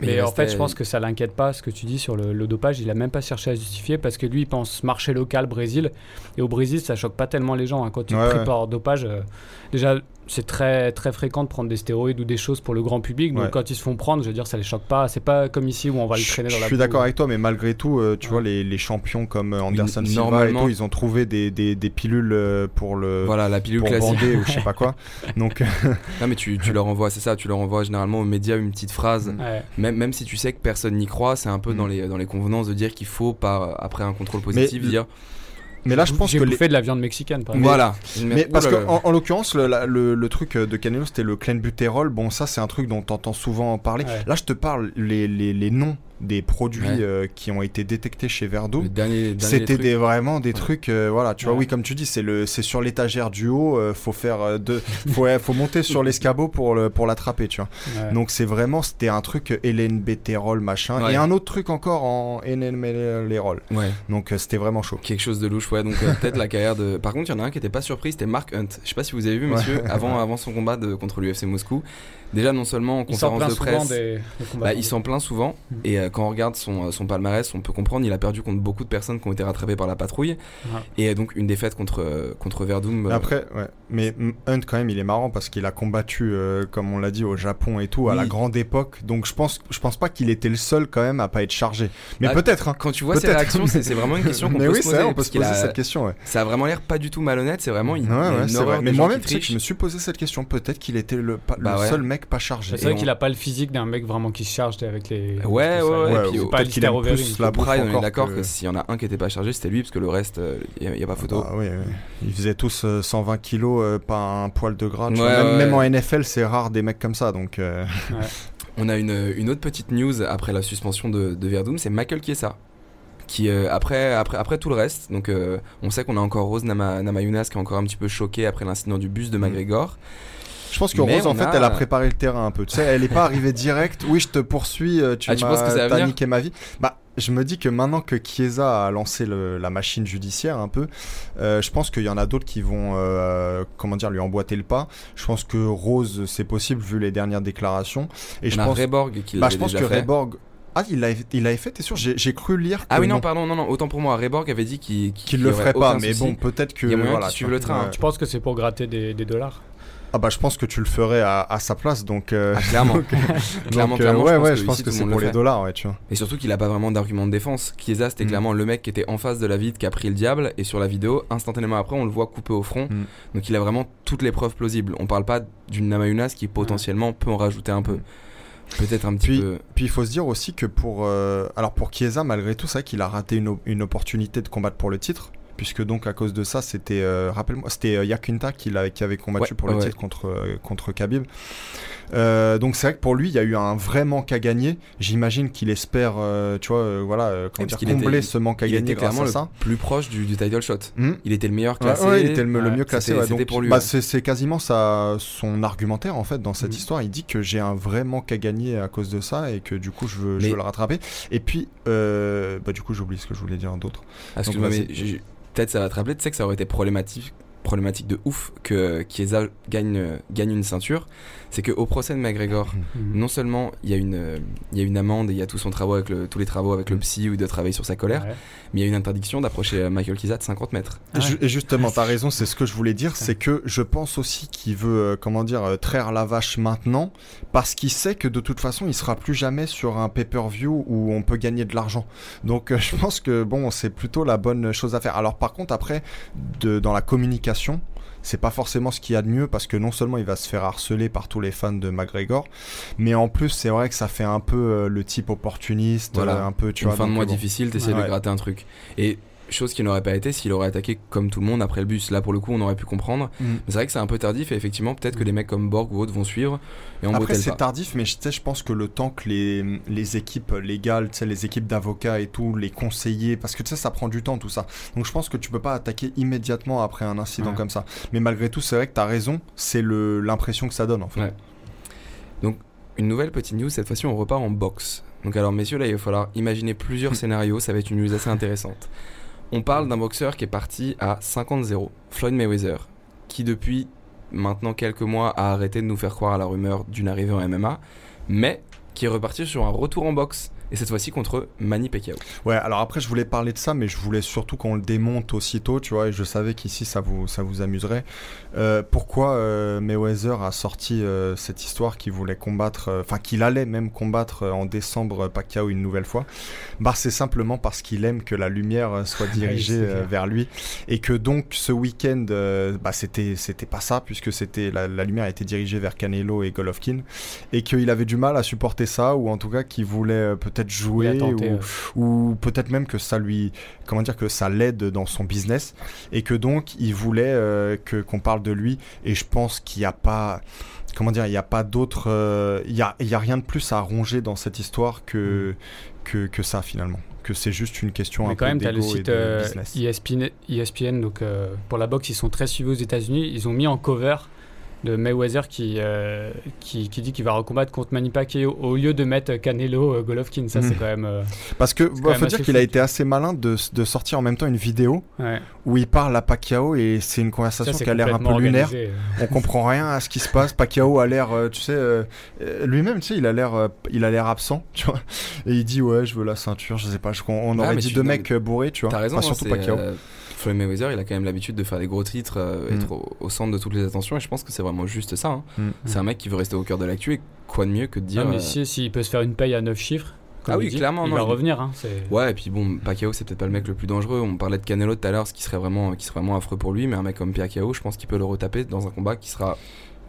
Mais en fait, je pense que ça l'inquiète pas ce que tu dis sur le, le dopage. Il a même pas cherché à justifier parce que lui, il pense marché local Brésil. Et au Brésil, ça choque pas tellement les gens. hein. Quand tu Ouais, es pris ouais. par dopage, euh, déjà, c'est très très fréquent de prendre des stéroïdes ou des choses pour le grand public. Donc Ouais. quand ils se font prendre, je veux dire, ça les choque pas. C'est pas comme ici où on va le Je traîner je dans la suis boue. d'accord avec toi, mais malgré tout, euh, tu Ouais. vois, les, les champions comme euh, Anderson Silva et normalement- tout, ils ont trouvé des, des, des pilules euh, pour le. Voilà, la pilule pour classique. bander ou je sais pas quoi. Donc, Non, mais tu, tu leur envoies, c'est ça, tu leur envoies généralement aux médias une petite phrase. Ouais. Même, même si tu sais que personne n'y croit, c'est un peu Mm. dans, les, dans les convenances de dire qu'il faut, par, après un contrôle positif, Mais- dire mais là, je pense J'ai que les, bouffé de la viande mexicaine, par exemple. voilà. Mais parce Ouh que là là. en, en l'occurrence, le, le, le truc de Canelo, c'était le clenbuterol. Bon, ça, c'est un truc dont t'entends souvent parler. Ouais. Là, je te parle les, les, les noms des produits Ouais. euh, qui ont été détectés chez dernier C'était des, vraiment des trucs, euh, voilà, tu vois, Ouais. oui, comme tu dis, c'est le, c'est sur l'étagère du haut, euh, faut faire euh, deux, faut, faut monter sur l'escabeau pour le, pour l'attraper, tu vois. Ouais. Donc c'est vraiment, c'était un truc Hélène Bétérol, machin, Ouais. et un autre truc encore en Hélène Bétérol. Ouais, Donc euh, c'était vraiment chaud. quelque chose de louche, ouais. Donc euh, peut-être la carrière de. Par contre, il y en a un qui était pas surpris, c'était Mark Hunt. Je sais pas si vous avez vu, Ouais. monsieur, avant, avant son combat de, contre l'UFC Moscou. Déjà, non seulement en il conférence plaint de presse. des, des combats. Bah, il s'en plaint souvent Mm. et euh, quand on regarde son, euh, son palmarès, on peut comprendre il a perdu contre beaucoup de personnes qui ont été rattrapées par la patrouille Ouais. et euh, donc une défaite contre contre Verdum. Mais euh, Après, ouais. Mais Hunt, quand même, il est marrant parce qu'il a combattu, euh, comme on l'a dit, au Japon et tout, à Oui. la grande époque. Donc je pense, je pense pas qu'il était le seul quand même à pas être chargé. Mais Bah, peut-être, hein. quand tu vois ses réactions, c'est vraiment une question qu'on peut oui, se vrai, poser on peut parce se qu'il poser a- cette question, ouais. ça a vraiment l'air pas du tout malhonnête. C'est vraiment Ouais, ouais, une c'est horreur Mais moi-même, qui tu sais que je me suis posé cette question. Peut-être qu'il était le, Bah ouais. seul mec pas chargé. C'est vrai qu'il on- a pas le physique d'un mec vraiment qui se charge avec les. Ouais, ouais, ouais, Ouais, puis ou au- pas peut-être qu'il aime plus la Pride, on est encore d'accord que- que s'il y en a un qui était pas chargé, c'était lui parce que le reste, il n'y a, pas photo. Ah, oui, oui. Ils faisaient tous euh, 120 kilos, euh, pas un poil de gras. Ouais, même, ouais, même ouais. en NFL, c'est rare des mecs comme ça. Donc, euh, On a une, une autre petite news après la suspension de, de Verdum, c'est Michael Chiesa. Qui, euh, après, après, après tout le reste, donc euh, on sait qu'on a encore Rose Nama, Namajunas qui est encore un petit peu choquée après l'incident du bus de Mm. McGregor. Je pense que Mais Rose, en fait, a- elle a préparé le terrain un peu. Tu sais, elle est pas arrivée direct. Oui, je te poursuis. euh, Tu Ah, tu m'as penses que ça va t'as venir niqué ma vie. Bah, je me dis que maintenant que Chiesa a lancé le- la machine judiciaire un peu, euh, je pense qu'il y en a d'autres qui vont, euh, comment dire, lui emboîter le pas. Je pense que Rose, c'est possible vu les dernières déclarations. Et on je a pense, Reborg qui bah, l'avait je pense déjà que fait. Reborg. Ah, il l'avait il l'avait fait, t'es sûr? J'ai j'ai cru lire. Ah oui, non, pardon, non, non, autant pour moi. Reborg avait dit qu'il qu'il- qu'il qu'il le ferait pas, mais souci. bon, peut-être que. Il y a moyen voilà, qu'il tu suive vois. le train. Ouais. Je pense que c'est pour gratter des, des dollars? Ah bah je pense que tu le ferais à, à sa place, donc. euh, Ah, clairement. donc, clairement, donc, euh, clairement, ouais, je pense ouais, que je pense que c'est pour le les dollars, ouais, tu vois. Et surtout qu'il a pas vraiment d'argument de défense. Chiesa, c'était Mm. clairement le mec qui était en face de la vide, qui a pris le diable, et sur la vidéo, instantanément après, on le voit coupé au front. Mm. Donc il a vraiment toutes les preuves plausibles. On parle pas d'une Namayunas qui potentiellement peut en rajouter un peu. Mm. Peut-être un petit Puis- peu. Puis il faut se dire aussi que pour. euh, alors pour Chiesa, malgré tout, vrai qu'il a raté une, une opportunité de combattre pour le titre. Puisque donc à cause de ça, c'était. euh, Rappelle-moi, c'était euh, Yakunta qui, qui avait combattu Ouais, pour le ouais, titre contre, euh, contre Khabib. Euh, donc c'est vrai que pour lui, il y a eu un vrai manque à gagner. J'imagine qu'il espère, euh, tu vois, voilà, comment dire, qu'il combler était- ce manque à Il gagner était grâce clairement à le ça. plus proche du, du title shot. Hmm. Il était le meilleur classé. ouais, il était le, mieux classé. donc, pour lui, bah, c'est, quasiment sa, son argumentaire en fait dans cette Mhm. histoire. Il dit que j'ai un vrai manque à gagner à cause de ça et que du coup je veux, je veux le rattraper. Et puis, bah, du coup, j'oublie ce que je voulais dire d'autre. Ah, Excuse-moi, mais peut-être ça va te rappeler. Tu sais que ça aurait été problématique de ouf que Chiesa gagne, euh, gagne une ceinture, c'est qu'au procès de McGregor, Mhm. non seulement il y, a une, euh, il y a une amende et il y a tout son travaux avec le- tous les travaux avec le Mm. psy ou de travailler sur sa colère, Ouais. mais il y a une interdiction d'approcher euh, Michael Chiesa de 50 mètres. Ah Et ju- ouais. Et justement, t'as raison, c'est ce que je voulais dire, c'est que je pense aussi qu'il veut, euh, comment dire, euh, traire la vache maintenant, parce qu'il sait que de toute façon, il sera plus jamais sur un pay-per-view où on peut gagner de l'argent. Donc, euh, je pense que bon, c'est plutôt la bonne chose à faire. Alors, par contre, après, de, dans la communication. C'est pas forcément ce qu'il y a de mieux parce que non seulement il va se faire harceler par tous les fans de McGregor, mais en plus c'est vrai que ça fait un peu euh, le type opportuniste, Voilà. euh, un peu tu une vois. fin de mois euh, bon. difficile, t'essaies Ouais. de gratter un truc. Et chose qui n'aurait pas été s'il aurait attaqué comme tout le monde après le bus. Là, pour le coup, on aurait pu comprendre. Mm. Mais c'est vrai que c'est un peu tardif et effectivement, peut-être que des mecs comme Borg ou autres vont suivre et on Après, c'est tardif, mais je- pense que le temps que les, les équipes légales, les équipes d'avocats et tout, les conseillers, parce que tu sais, ça prend du temps tout ça. Donc je pense que tu peux pas attaquer immédiatement après un incident Ouais. comme ça. Mais malgré tout, c'est vrai que tu as raison, c'est l'impression que ça donne en fait. Ouais. Une nouvelle petite news, cette fois-ci on repart en boxe. Donc alors messieurs, là il va falloir imaginer plusieurs scénarios, ça va être une news assez intéressante. On parle d'un boxeur qui est parti à 50-0, Floyd Mayweather, qui depuis maintenant quelques mois a arrêté de nous faire croire à la rumeur d'une arrivée en MMA, mais qui est reparti sur un retour en boxe, et cette fois-ci contre Manny Pacquiao. Ouais, alors après, je voulais parler de ça, mais je voulais surtout qu'on le démonte aussitôt, tu vois, et je savais qu'ici, ça vous, ça vous amuserait. Euh, pourquoi euh, Mayweather a sorti euh, cette histoire qu'il voulait combattre, euh, enfin, qu'il allait même combattre en décembre Pacquiao une nouvelle fois? Bah, c'est simplement parce qu'il aime que la lumière soit dirigée vers lui, et que donc, ce week-end, bah, c'était, c'était pas ça, puisque c'était, la, la lumière était dirigée vers Canelo et Golovkin, et qu'il avait du mal à supporter ça, ou en tout cas qu'il voulait euh, peut-être a tenté, ou, euh, ou peut-être même que ça lui comment dire que ça l'aide dans son business et que donc il voulait euh, que qu'on parle de lui et je pense qu'il n'y a pas comment dire il n'y a pas d'autre euh, il y a il y a rien de plus à ronger dans cette histoire que que, que ça finalement que c'est juste une question Mais un quand peu même, tu as le site euh. ESPN, ESPN, donc euh, pour la boxe, ils sont très suivis aux États-Unis. Ils ont mis en cover de Mayweather qui, euh, qui, qui dit qu'il va recombattre contre Manny Pacquiao au lieu de mettre Canelo euh, Golovkin. Ça, c'est quand même. euh, parce que bah, faut dire qu'il a été assez malin de, de sortir en même temps une vidéo ouais. où il parle à Pacquiao et c'est une conversation qui a l'air un peu lunaire on comprend rien à ce qui se passe. Pacquiao a l'air, euh, tu sais, lui-même, tu sais, il a l'air, euh, il a l'air absent, tu vois. Et il dit ouais, je veux la ceinture, je sais pas, je- on, on Ouais, aurait dit deux mecs bourrés, tu vois. T'as raison, Enfin, hein, surtout Pacquiao. Euh, Floyd Mayweather, il a quand même l'habitude de faire des gros titres, euh, Mm. être au, au centre de toutes les attentions, et je pense que c'est vraiment juste ça. hein. Mm. C'est un mec qui veut rester au cœur de l'actu, et quoi de mieux que de dire. Ah, mais euh, si, s'il peut se faire une paye à 9 chiffres, comme Ah il oui, dit, clairement, il non, va il- revenir. Hein, Ouais, et puis bon, Pacquiao, c'est peut-être pas le mec le plus dangereux. On parlait de Canelo tout à l'heure, ce qui serait vraiment, qui serait vraiment affreux pour lui, mais un mec comme Pacquiao, je pense qu'il peut le retaper dans un combat qui sera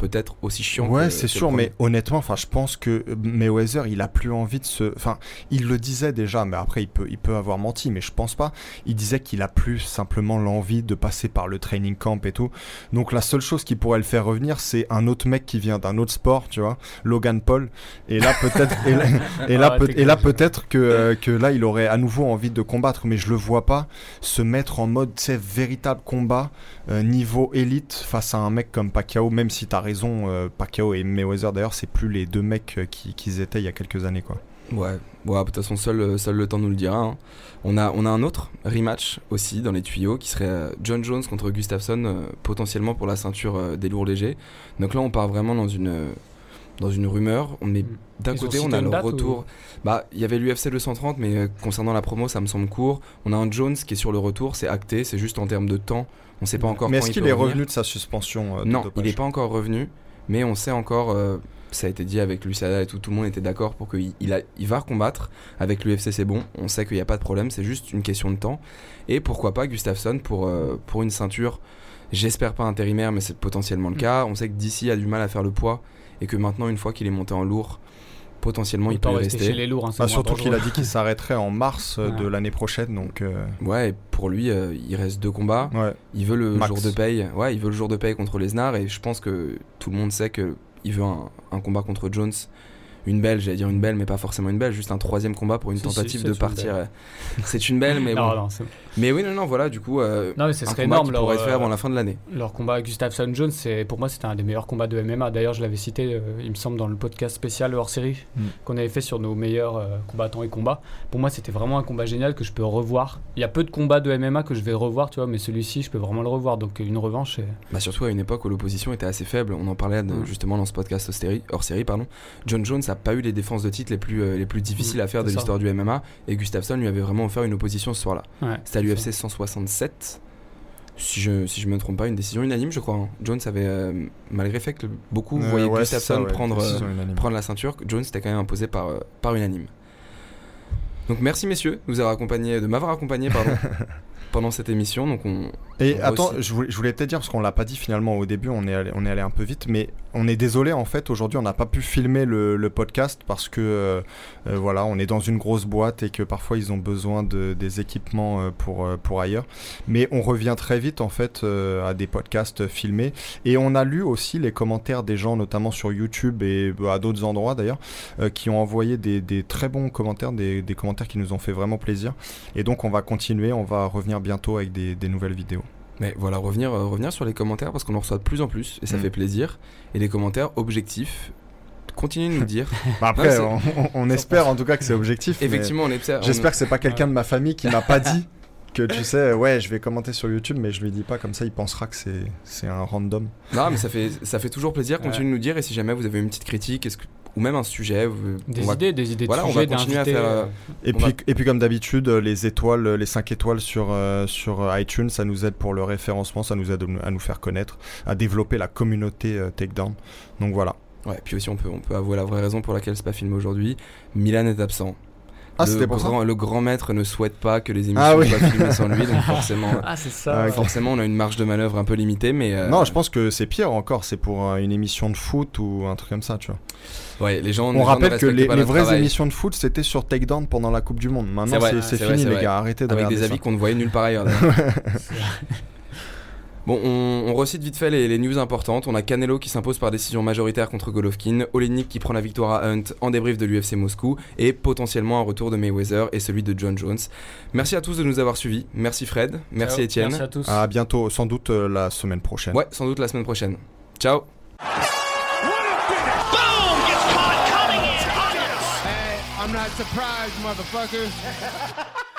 peut-être aussi chiant. Ouais, c'est sûr, mais honnêtement, enfin, je pense que Mayweather, il a plus envie de se, enfin, il le disait déjà, mais après, il peut, il peut avoir menti, mais je pense pas. Il disait qu'il a plus simplement l'envie de passer par le training camp et tout. Donc, la seule chose qui pourrait le faire revenir, c'est un autre mec qui vient d'un autre sport, tu vois, Logan Paul. Et là, peut-être, et là, et là, Ah, peut- t'es et là, clair. peut-être que, euh, que là, il aurait à nouveau envie de combattre, mais je le vois pas se mettre en mode, sais, véritable combat euh, niveau élite face à un mec comme Pacquiao, même si t'as raison, euh, Pacquiao et Mayweather d'ailleurs, c'est plus les deux mecs euh, qui- qu'ils étaient il y a quelques années quoi. Ouais, ouais, de toute façon, seul, seul le temps nous le dira. hein. On, a, un autre rematch aussi dans les tuyaux qui serait euh, John Jones contre Gustafsson, euh, potentiellement pour la ceinture euh, des lourds légers. Donc là, on part vraiment dans une, euh, dans une rumeur. On est d'un côté, on a le retour. ou- Bah, il y avait l'UFC 230, mais euh, concernant la promo, ça me semble court. On a un Jones qui est sur le retour, c'est acté, c'est juste en termes de temps. On sait pas encore Mais est-ce il qu'il peut est revenu de sa suspension euh, de Non, dopage il n'est pas encore revenu, mais on sait encore, euh, ça a été dit avec l'USADA et tout, tout le monde était d'accord pour qu'il il va combattre. Avec l'UFC, c'est bon, on sait qu'il n'y a pas de problème, c'est juste une question de temps. Et pourquoi pas Gustafsson pour, euh, pour une ceinture, j'espère pas intérimaire, mais c'est potentiellement le Mm. cas. On sait que DC a du mal à faire le poids et que maintenant, une fois qu'il est monté en lourd, potentiellement il peut y rester rester. chez les lourds. hein, c'est Bah, surtout qu'il a dit qu'il s'arrêterait en mars euh, de l'année prochaine, donc euh, Ouais, et pour lui, euh, il reste deux combats. ouais. Il veut le Max. jour de paye. Ouais, il veut le jour de paye contre Lesnar et je pense que tout le monde sait que il veut un, un combat contre Jones une belle, j'allais dire une belle, mais pas forcément une belle, juste un troisième combat pour une Si, si, tentative de partir. euh, C'est une belle, mais non, bon. non, c'est- Mais oui, non, non, voilà, du coup, euh, non, mais ce un serait combat énorme. leur, pourrait se faire euh, avant la fin de l'année. Leur combat avec Gustafsson Jones, c'est pour moi c'était un des meilleurs combats de MMA. D'ailleurs, je l'avais cité, euh, il me semble, dans le podcast spécial hors série Mm. qu'on avait fait sur nos meilleurs euh, combattants et combats. Pour moi, c'était vraiment un combat génial que je peux revoir. Il y a peu de combats de MMA que je vais revoir, tu vois, mais celui-ci, je peux vraiment le revoir. Donc une revanche. c'est- Bah surtout à une époque où l'opposition était assez faible. On en parlait de- Mm. justement dans ce podcast hors série, hors série pardon. John Jones n'a pas eu les défenses de titre les plus, euh, les plus difficiles à faire de l'histoire du MMA et Gustafsson lui avait vraiment offert une opposition ce soir-là. Ouais, C'était à c'est l'UFC 167. Si je, si je me trompe pas, une décision unanime, je crois. hein. Jones avait, euh, malgré le fait que beaucoup Euh, voyaient ouais, Gustafsson ça, ouais, prendre, euh, prendre la ceinture, Jones était quand même imposé par, euh, par unanime. Donc merci messieurs de nous avoir accompagné, de m'avoir accompagné pardon, pendant cette émission. Donc on, Et On attends, je voulais, te dire, parce qu'on l'a pas dit finalement au début, on est allé, on est allé un peu vite, mais on est désolé en fait, aujourd'hui on n'a pas pu filmer le, le podcast parce que euh, euh, voilà, on est dans une grosse boîte et que parfois ils ont besoin de, des équipements euh, pour, pour ailleurs. Mais on revient très vite en fait à des podcasts filmés et on a lu aussi les commentaires des gens, notamment sur YouTube et euh, à d'autres endroits d'ailleurs, qui ont envoyé des, des très bons commentaires, des, des commentaires qui nous ont fait vraiment plaisir. Et donc on va continuer, on va revenir bientôt avec des, des nouvelles vidéos. Mais voilà, revenir, euh, revenir sur les commentaires parce qu'on en reçoit de plus en plus et ça Mm. fait plaisir. Et les commentaires objectifs, continuez de nous dire. Bah après, Non, on, on espère en tout cas que c'est objectif. Effectivement, on est J'espère que c'est pas quelqu'un de ma famille qui m'a pas dit que tu sais, ouais, je vais commenter sur YouTube, mais je lui dis pas comme ça, il pensera que c'est c'est un random. Non, mais ça fait, ça fait toujours plaisir. Continuez de nous dire et si jamais vous avez une petite critique est-ce que- ou même un sujet, Des on va- idées, des idées Voilà, de on va continuer à faire, euh, Et puis, va- et puis comme d'habitude, les étoiles, les 5 étoiles sur, euh, sur euh, iTunes, ça nous aide pour le référencement, ça nous aide à nous faire connaître, à développer la communauté euh, Takedown. Donc voilà. Ouais, puis aussi on peut, on peut avouer la vraie raison pour laquelle c'est pas filmé aujourd'hui. Milan est absent. Ah, le grand, Le grand maître ne souhaite pas que les émissions Ah oui. soient filmées sans lui, donc forcément, Ah, c'est Ah, ça. ok. forcément on a une marge de manœuvre un peu limitée, mais euh, Non, je pense que c'est pire encore, c'est pour euh, une émission de foot ou un truc comme ça, tu vois. ouais, les gens. les On gens rappelle ne que les, vraies travail. émissions de foot, c'était sur Takedown pendant la Coupe du Monde. Maintenant, c'est vrai, fini, les vrai. gars, arrêtez de avec des avis qu'on ne voyait nulle part ailleurs. Bon, on, on recite vite fait les, les news importantes. On a Canelo qui s'impose par décision majoritaire contre Golovkin, Olenik qui prend la victoire à Hunt en débrief de l'UFC Moscou et potentiellement un retour de Mayweather et celui de John Jones. Merci à tous de nous avoir suivis. Merci Fred, merci Ciao. Étienne. Merci à tous. À bientôt, sans doute euh, la semaine prochaine. Ouais, sans doute la semaine prochaine. Ciao Boom! Gets caught coming in. Hey, I'm not surprised, motherfuckers.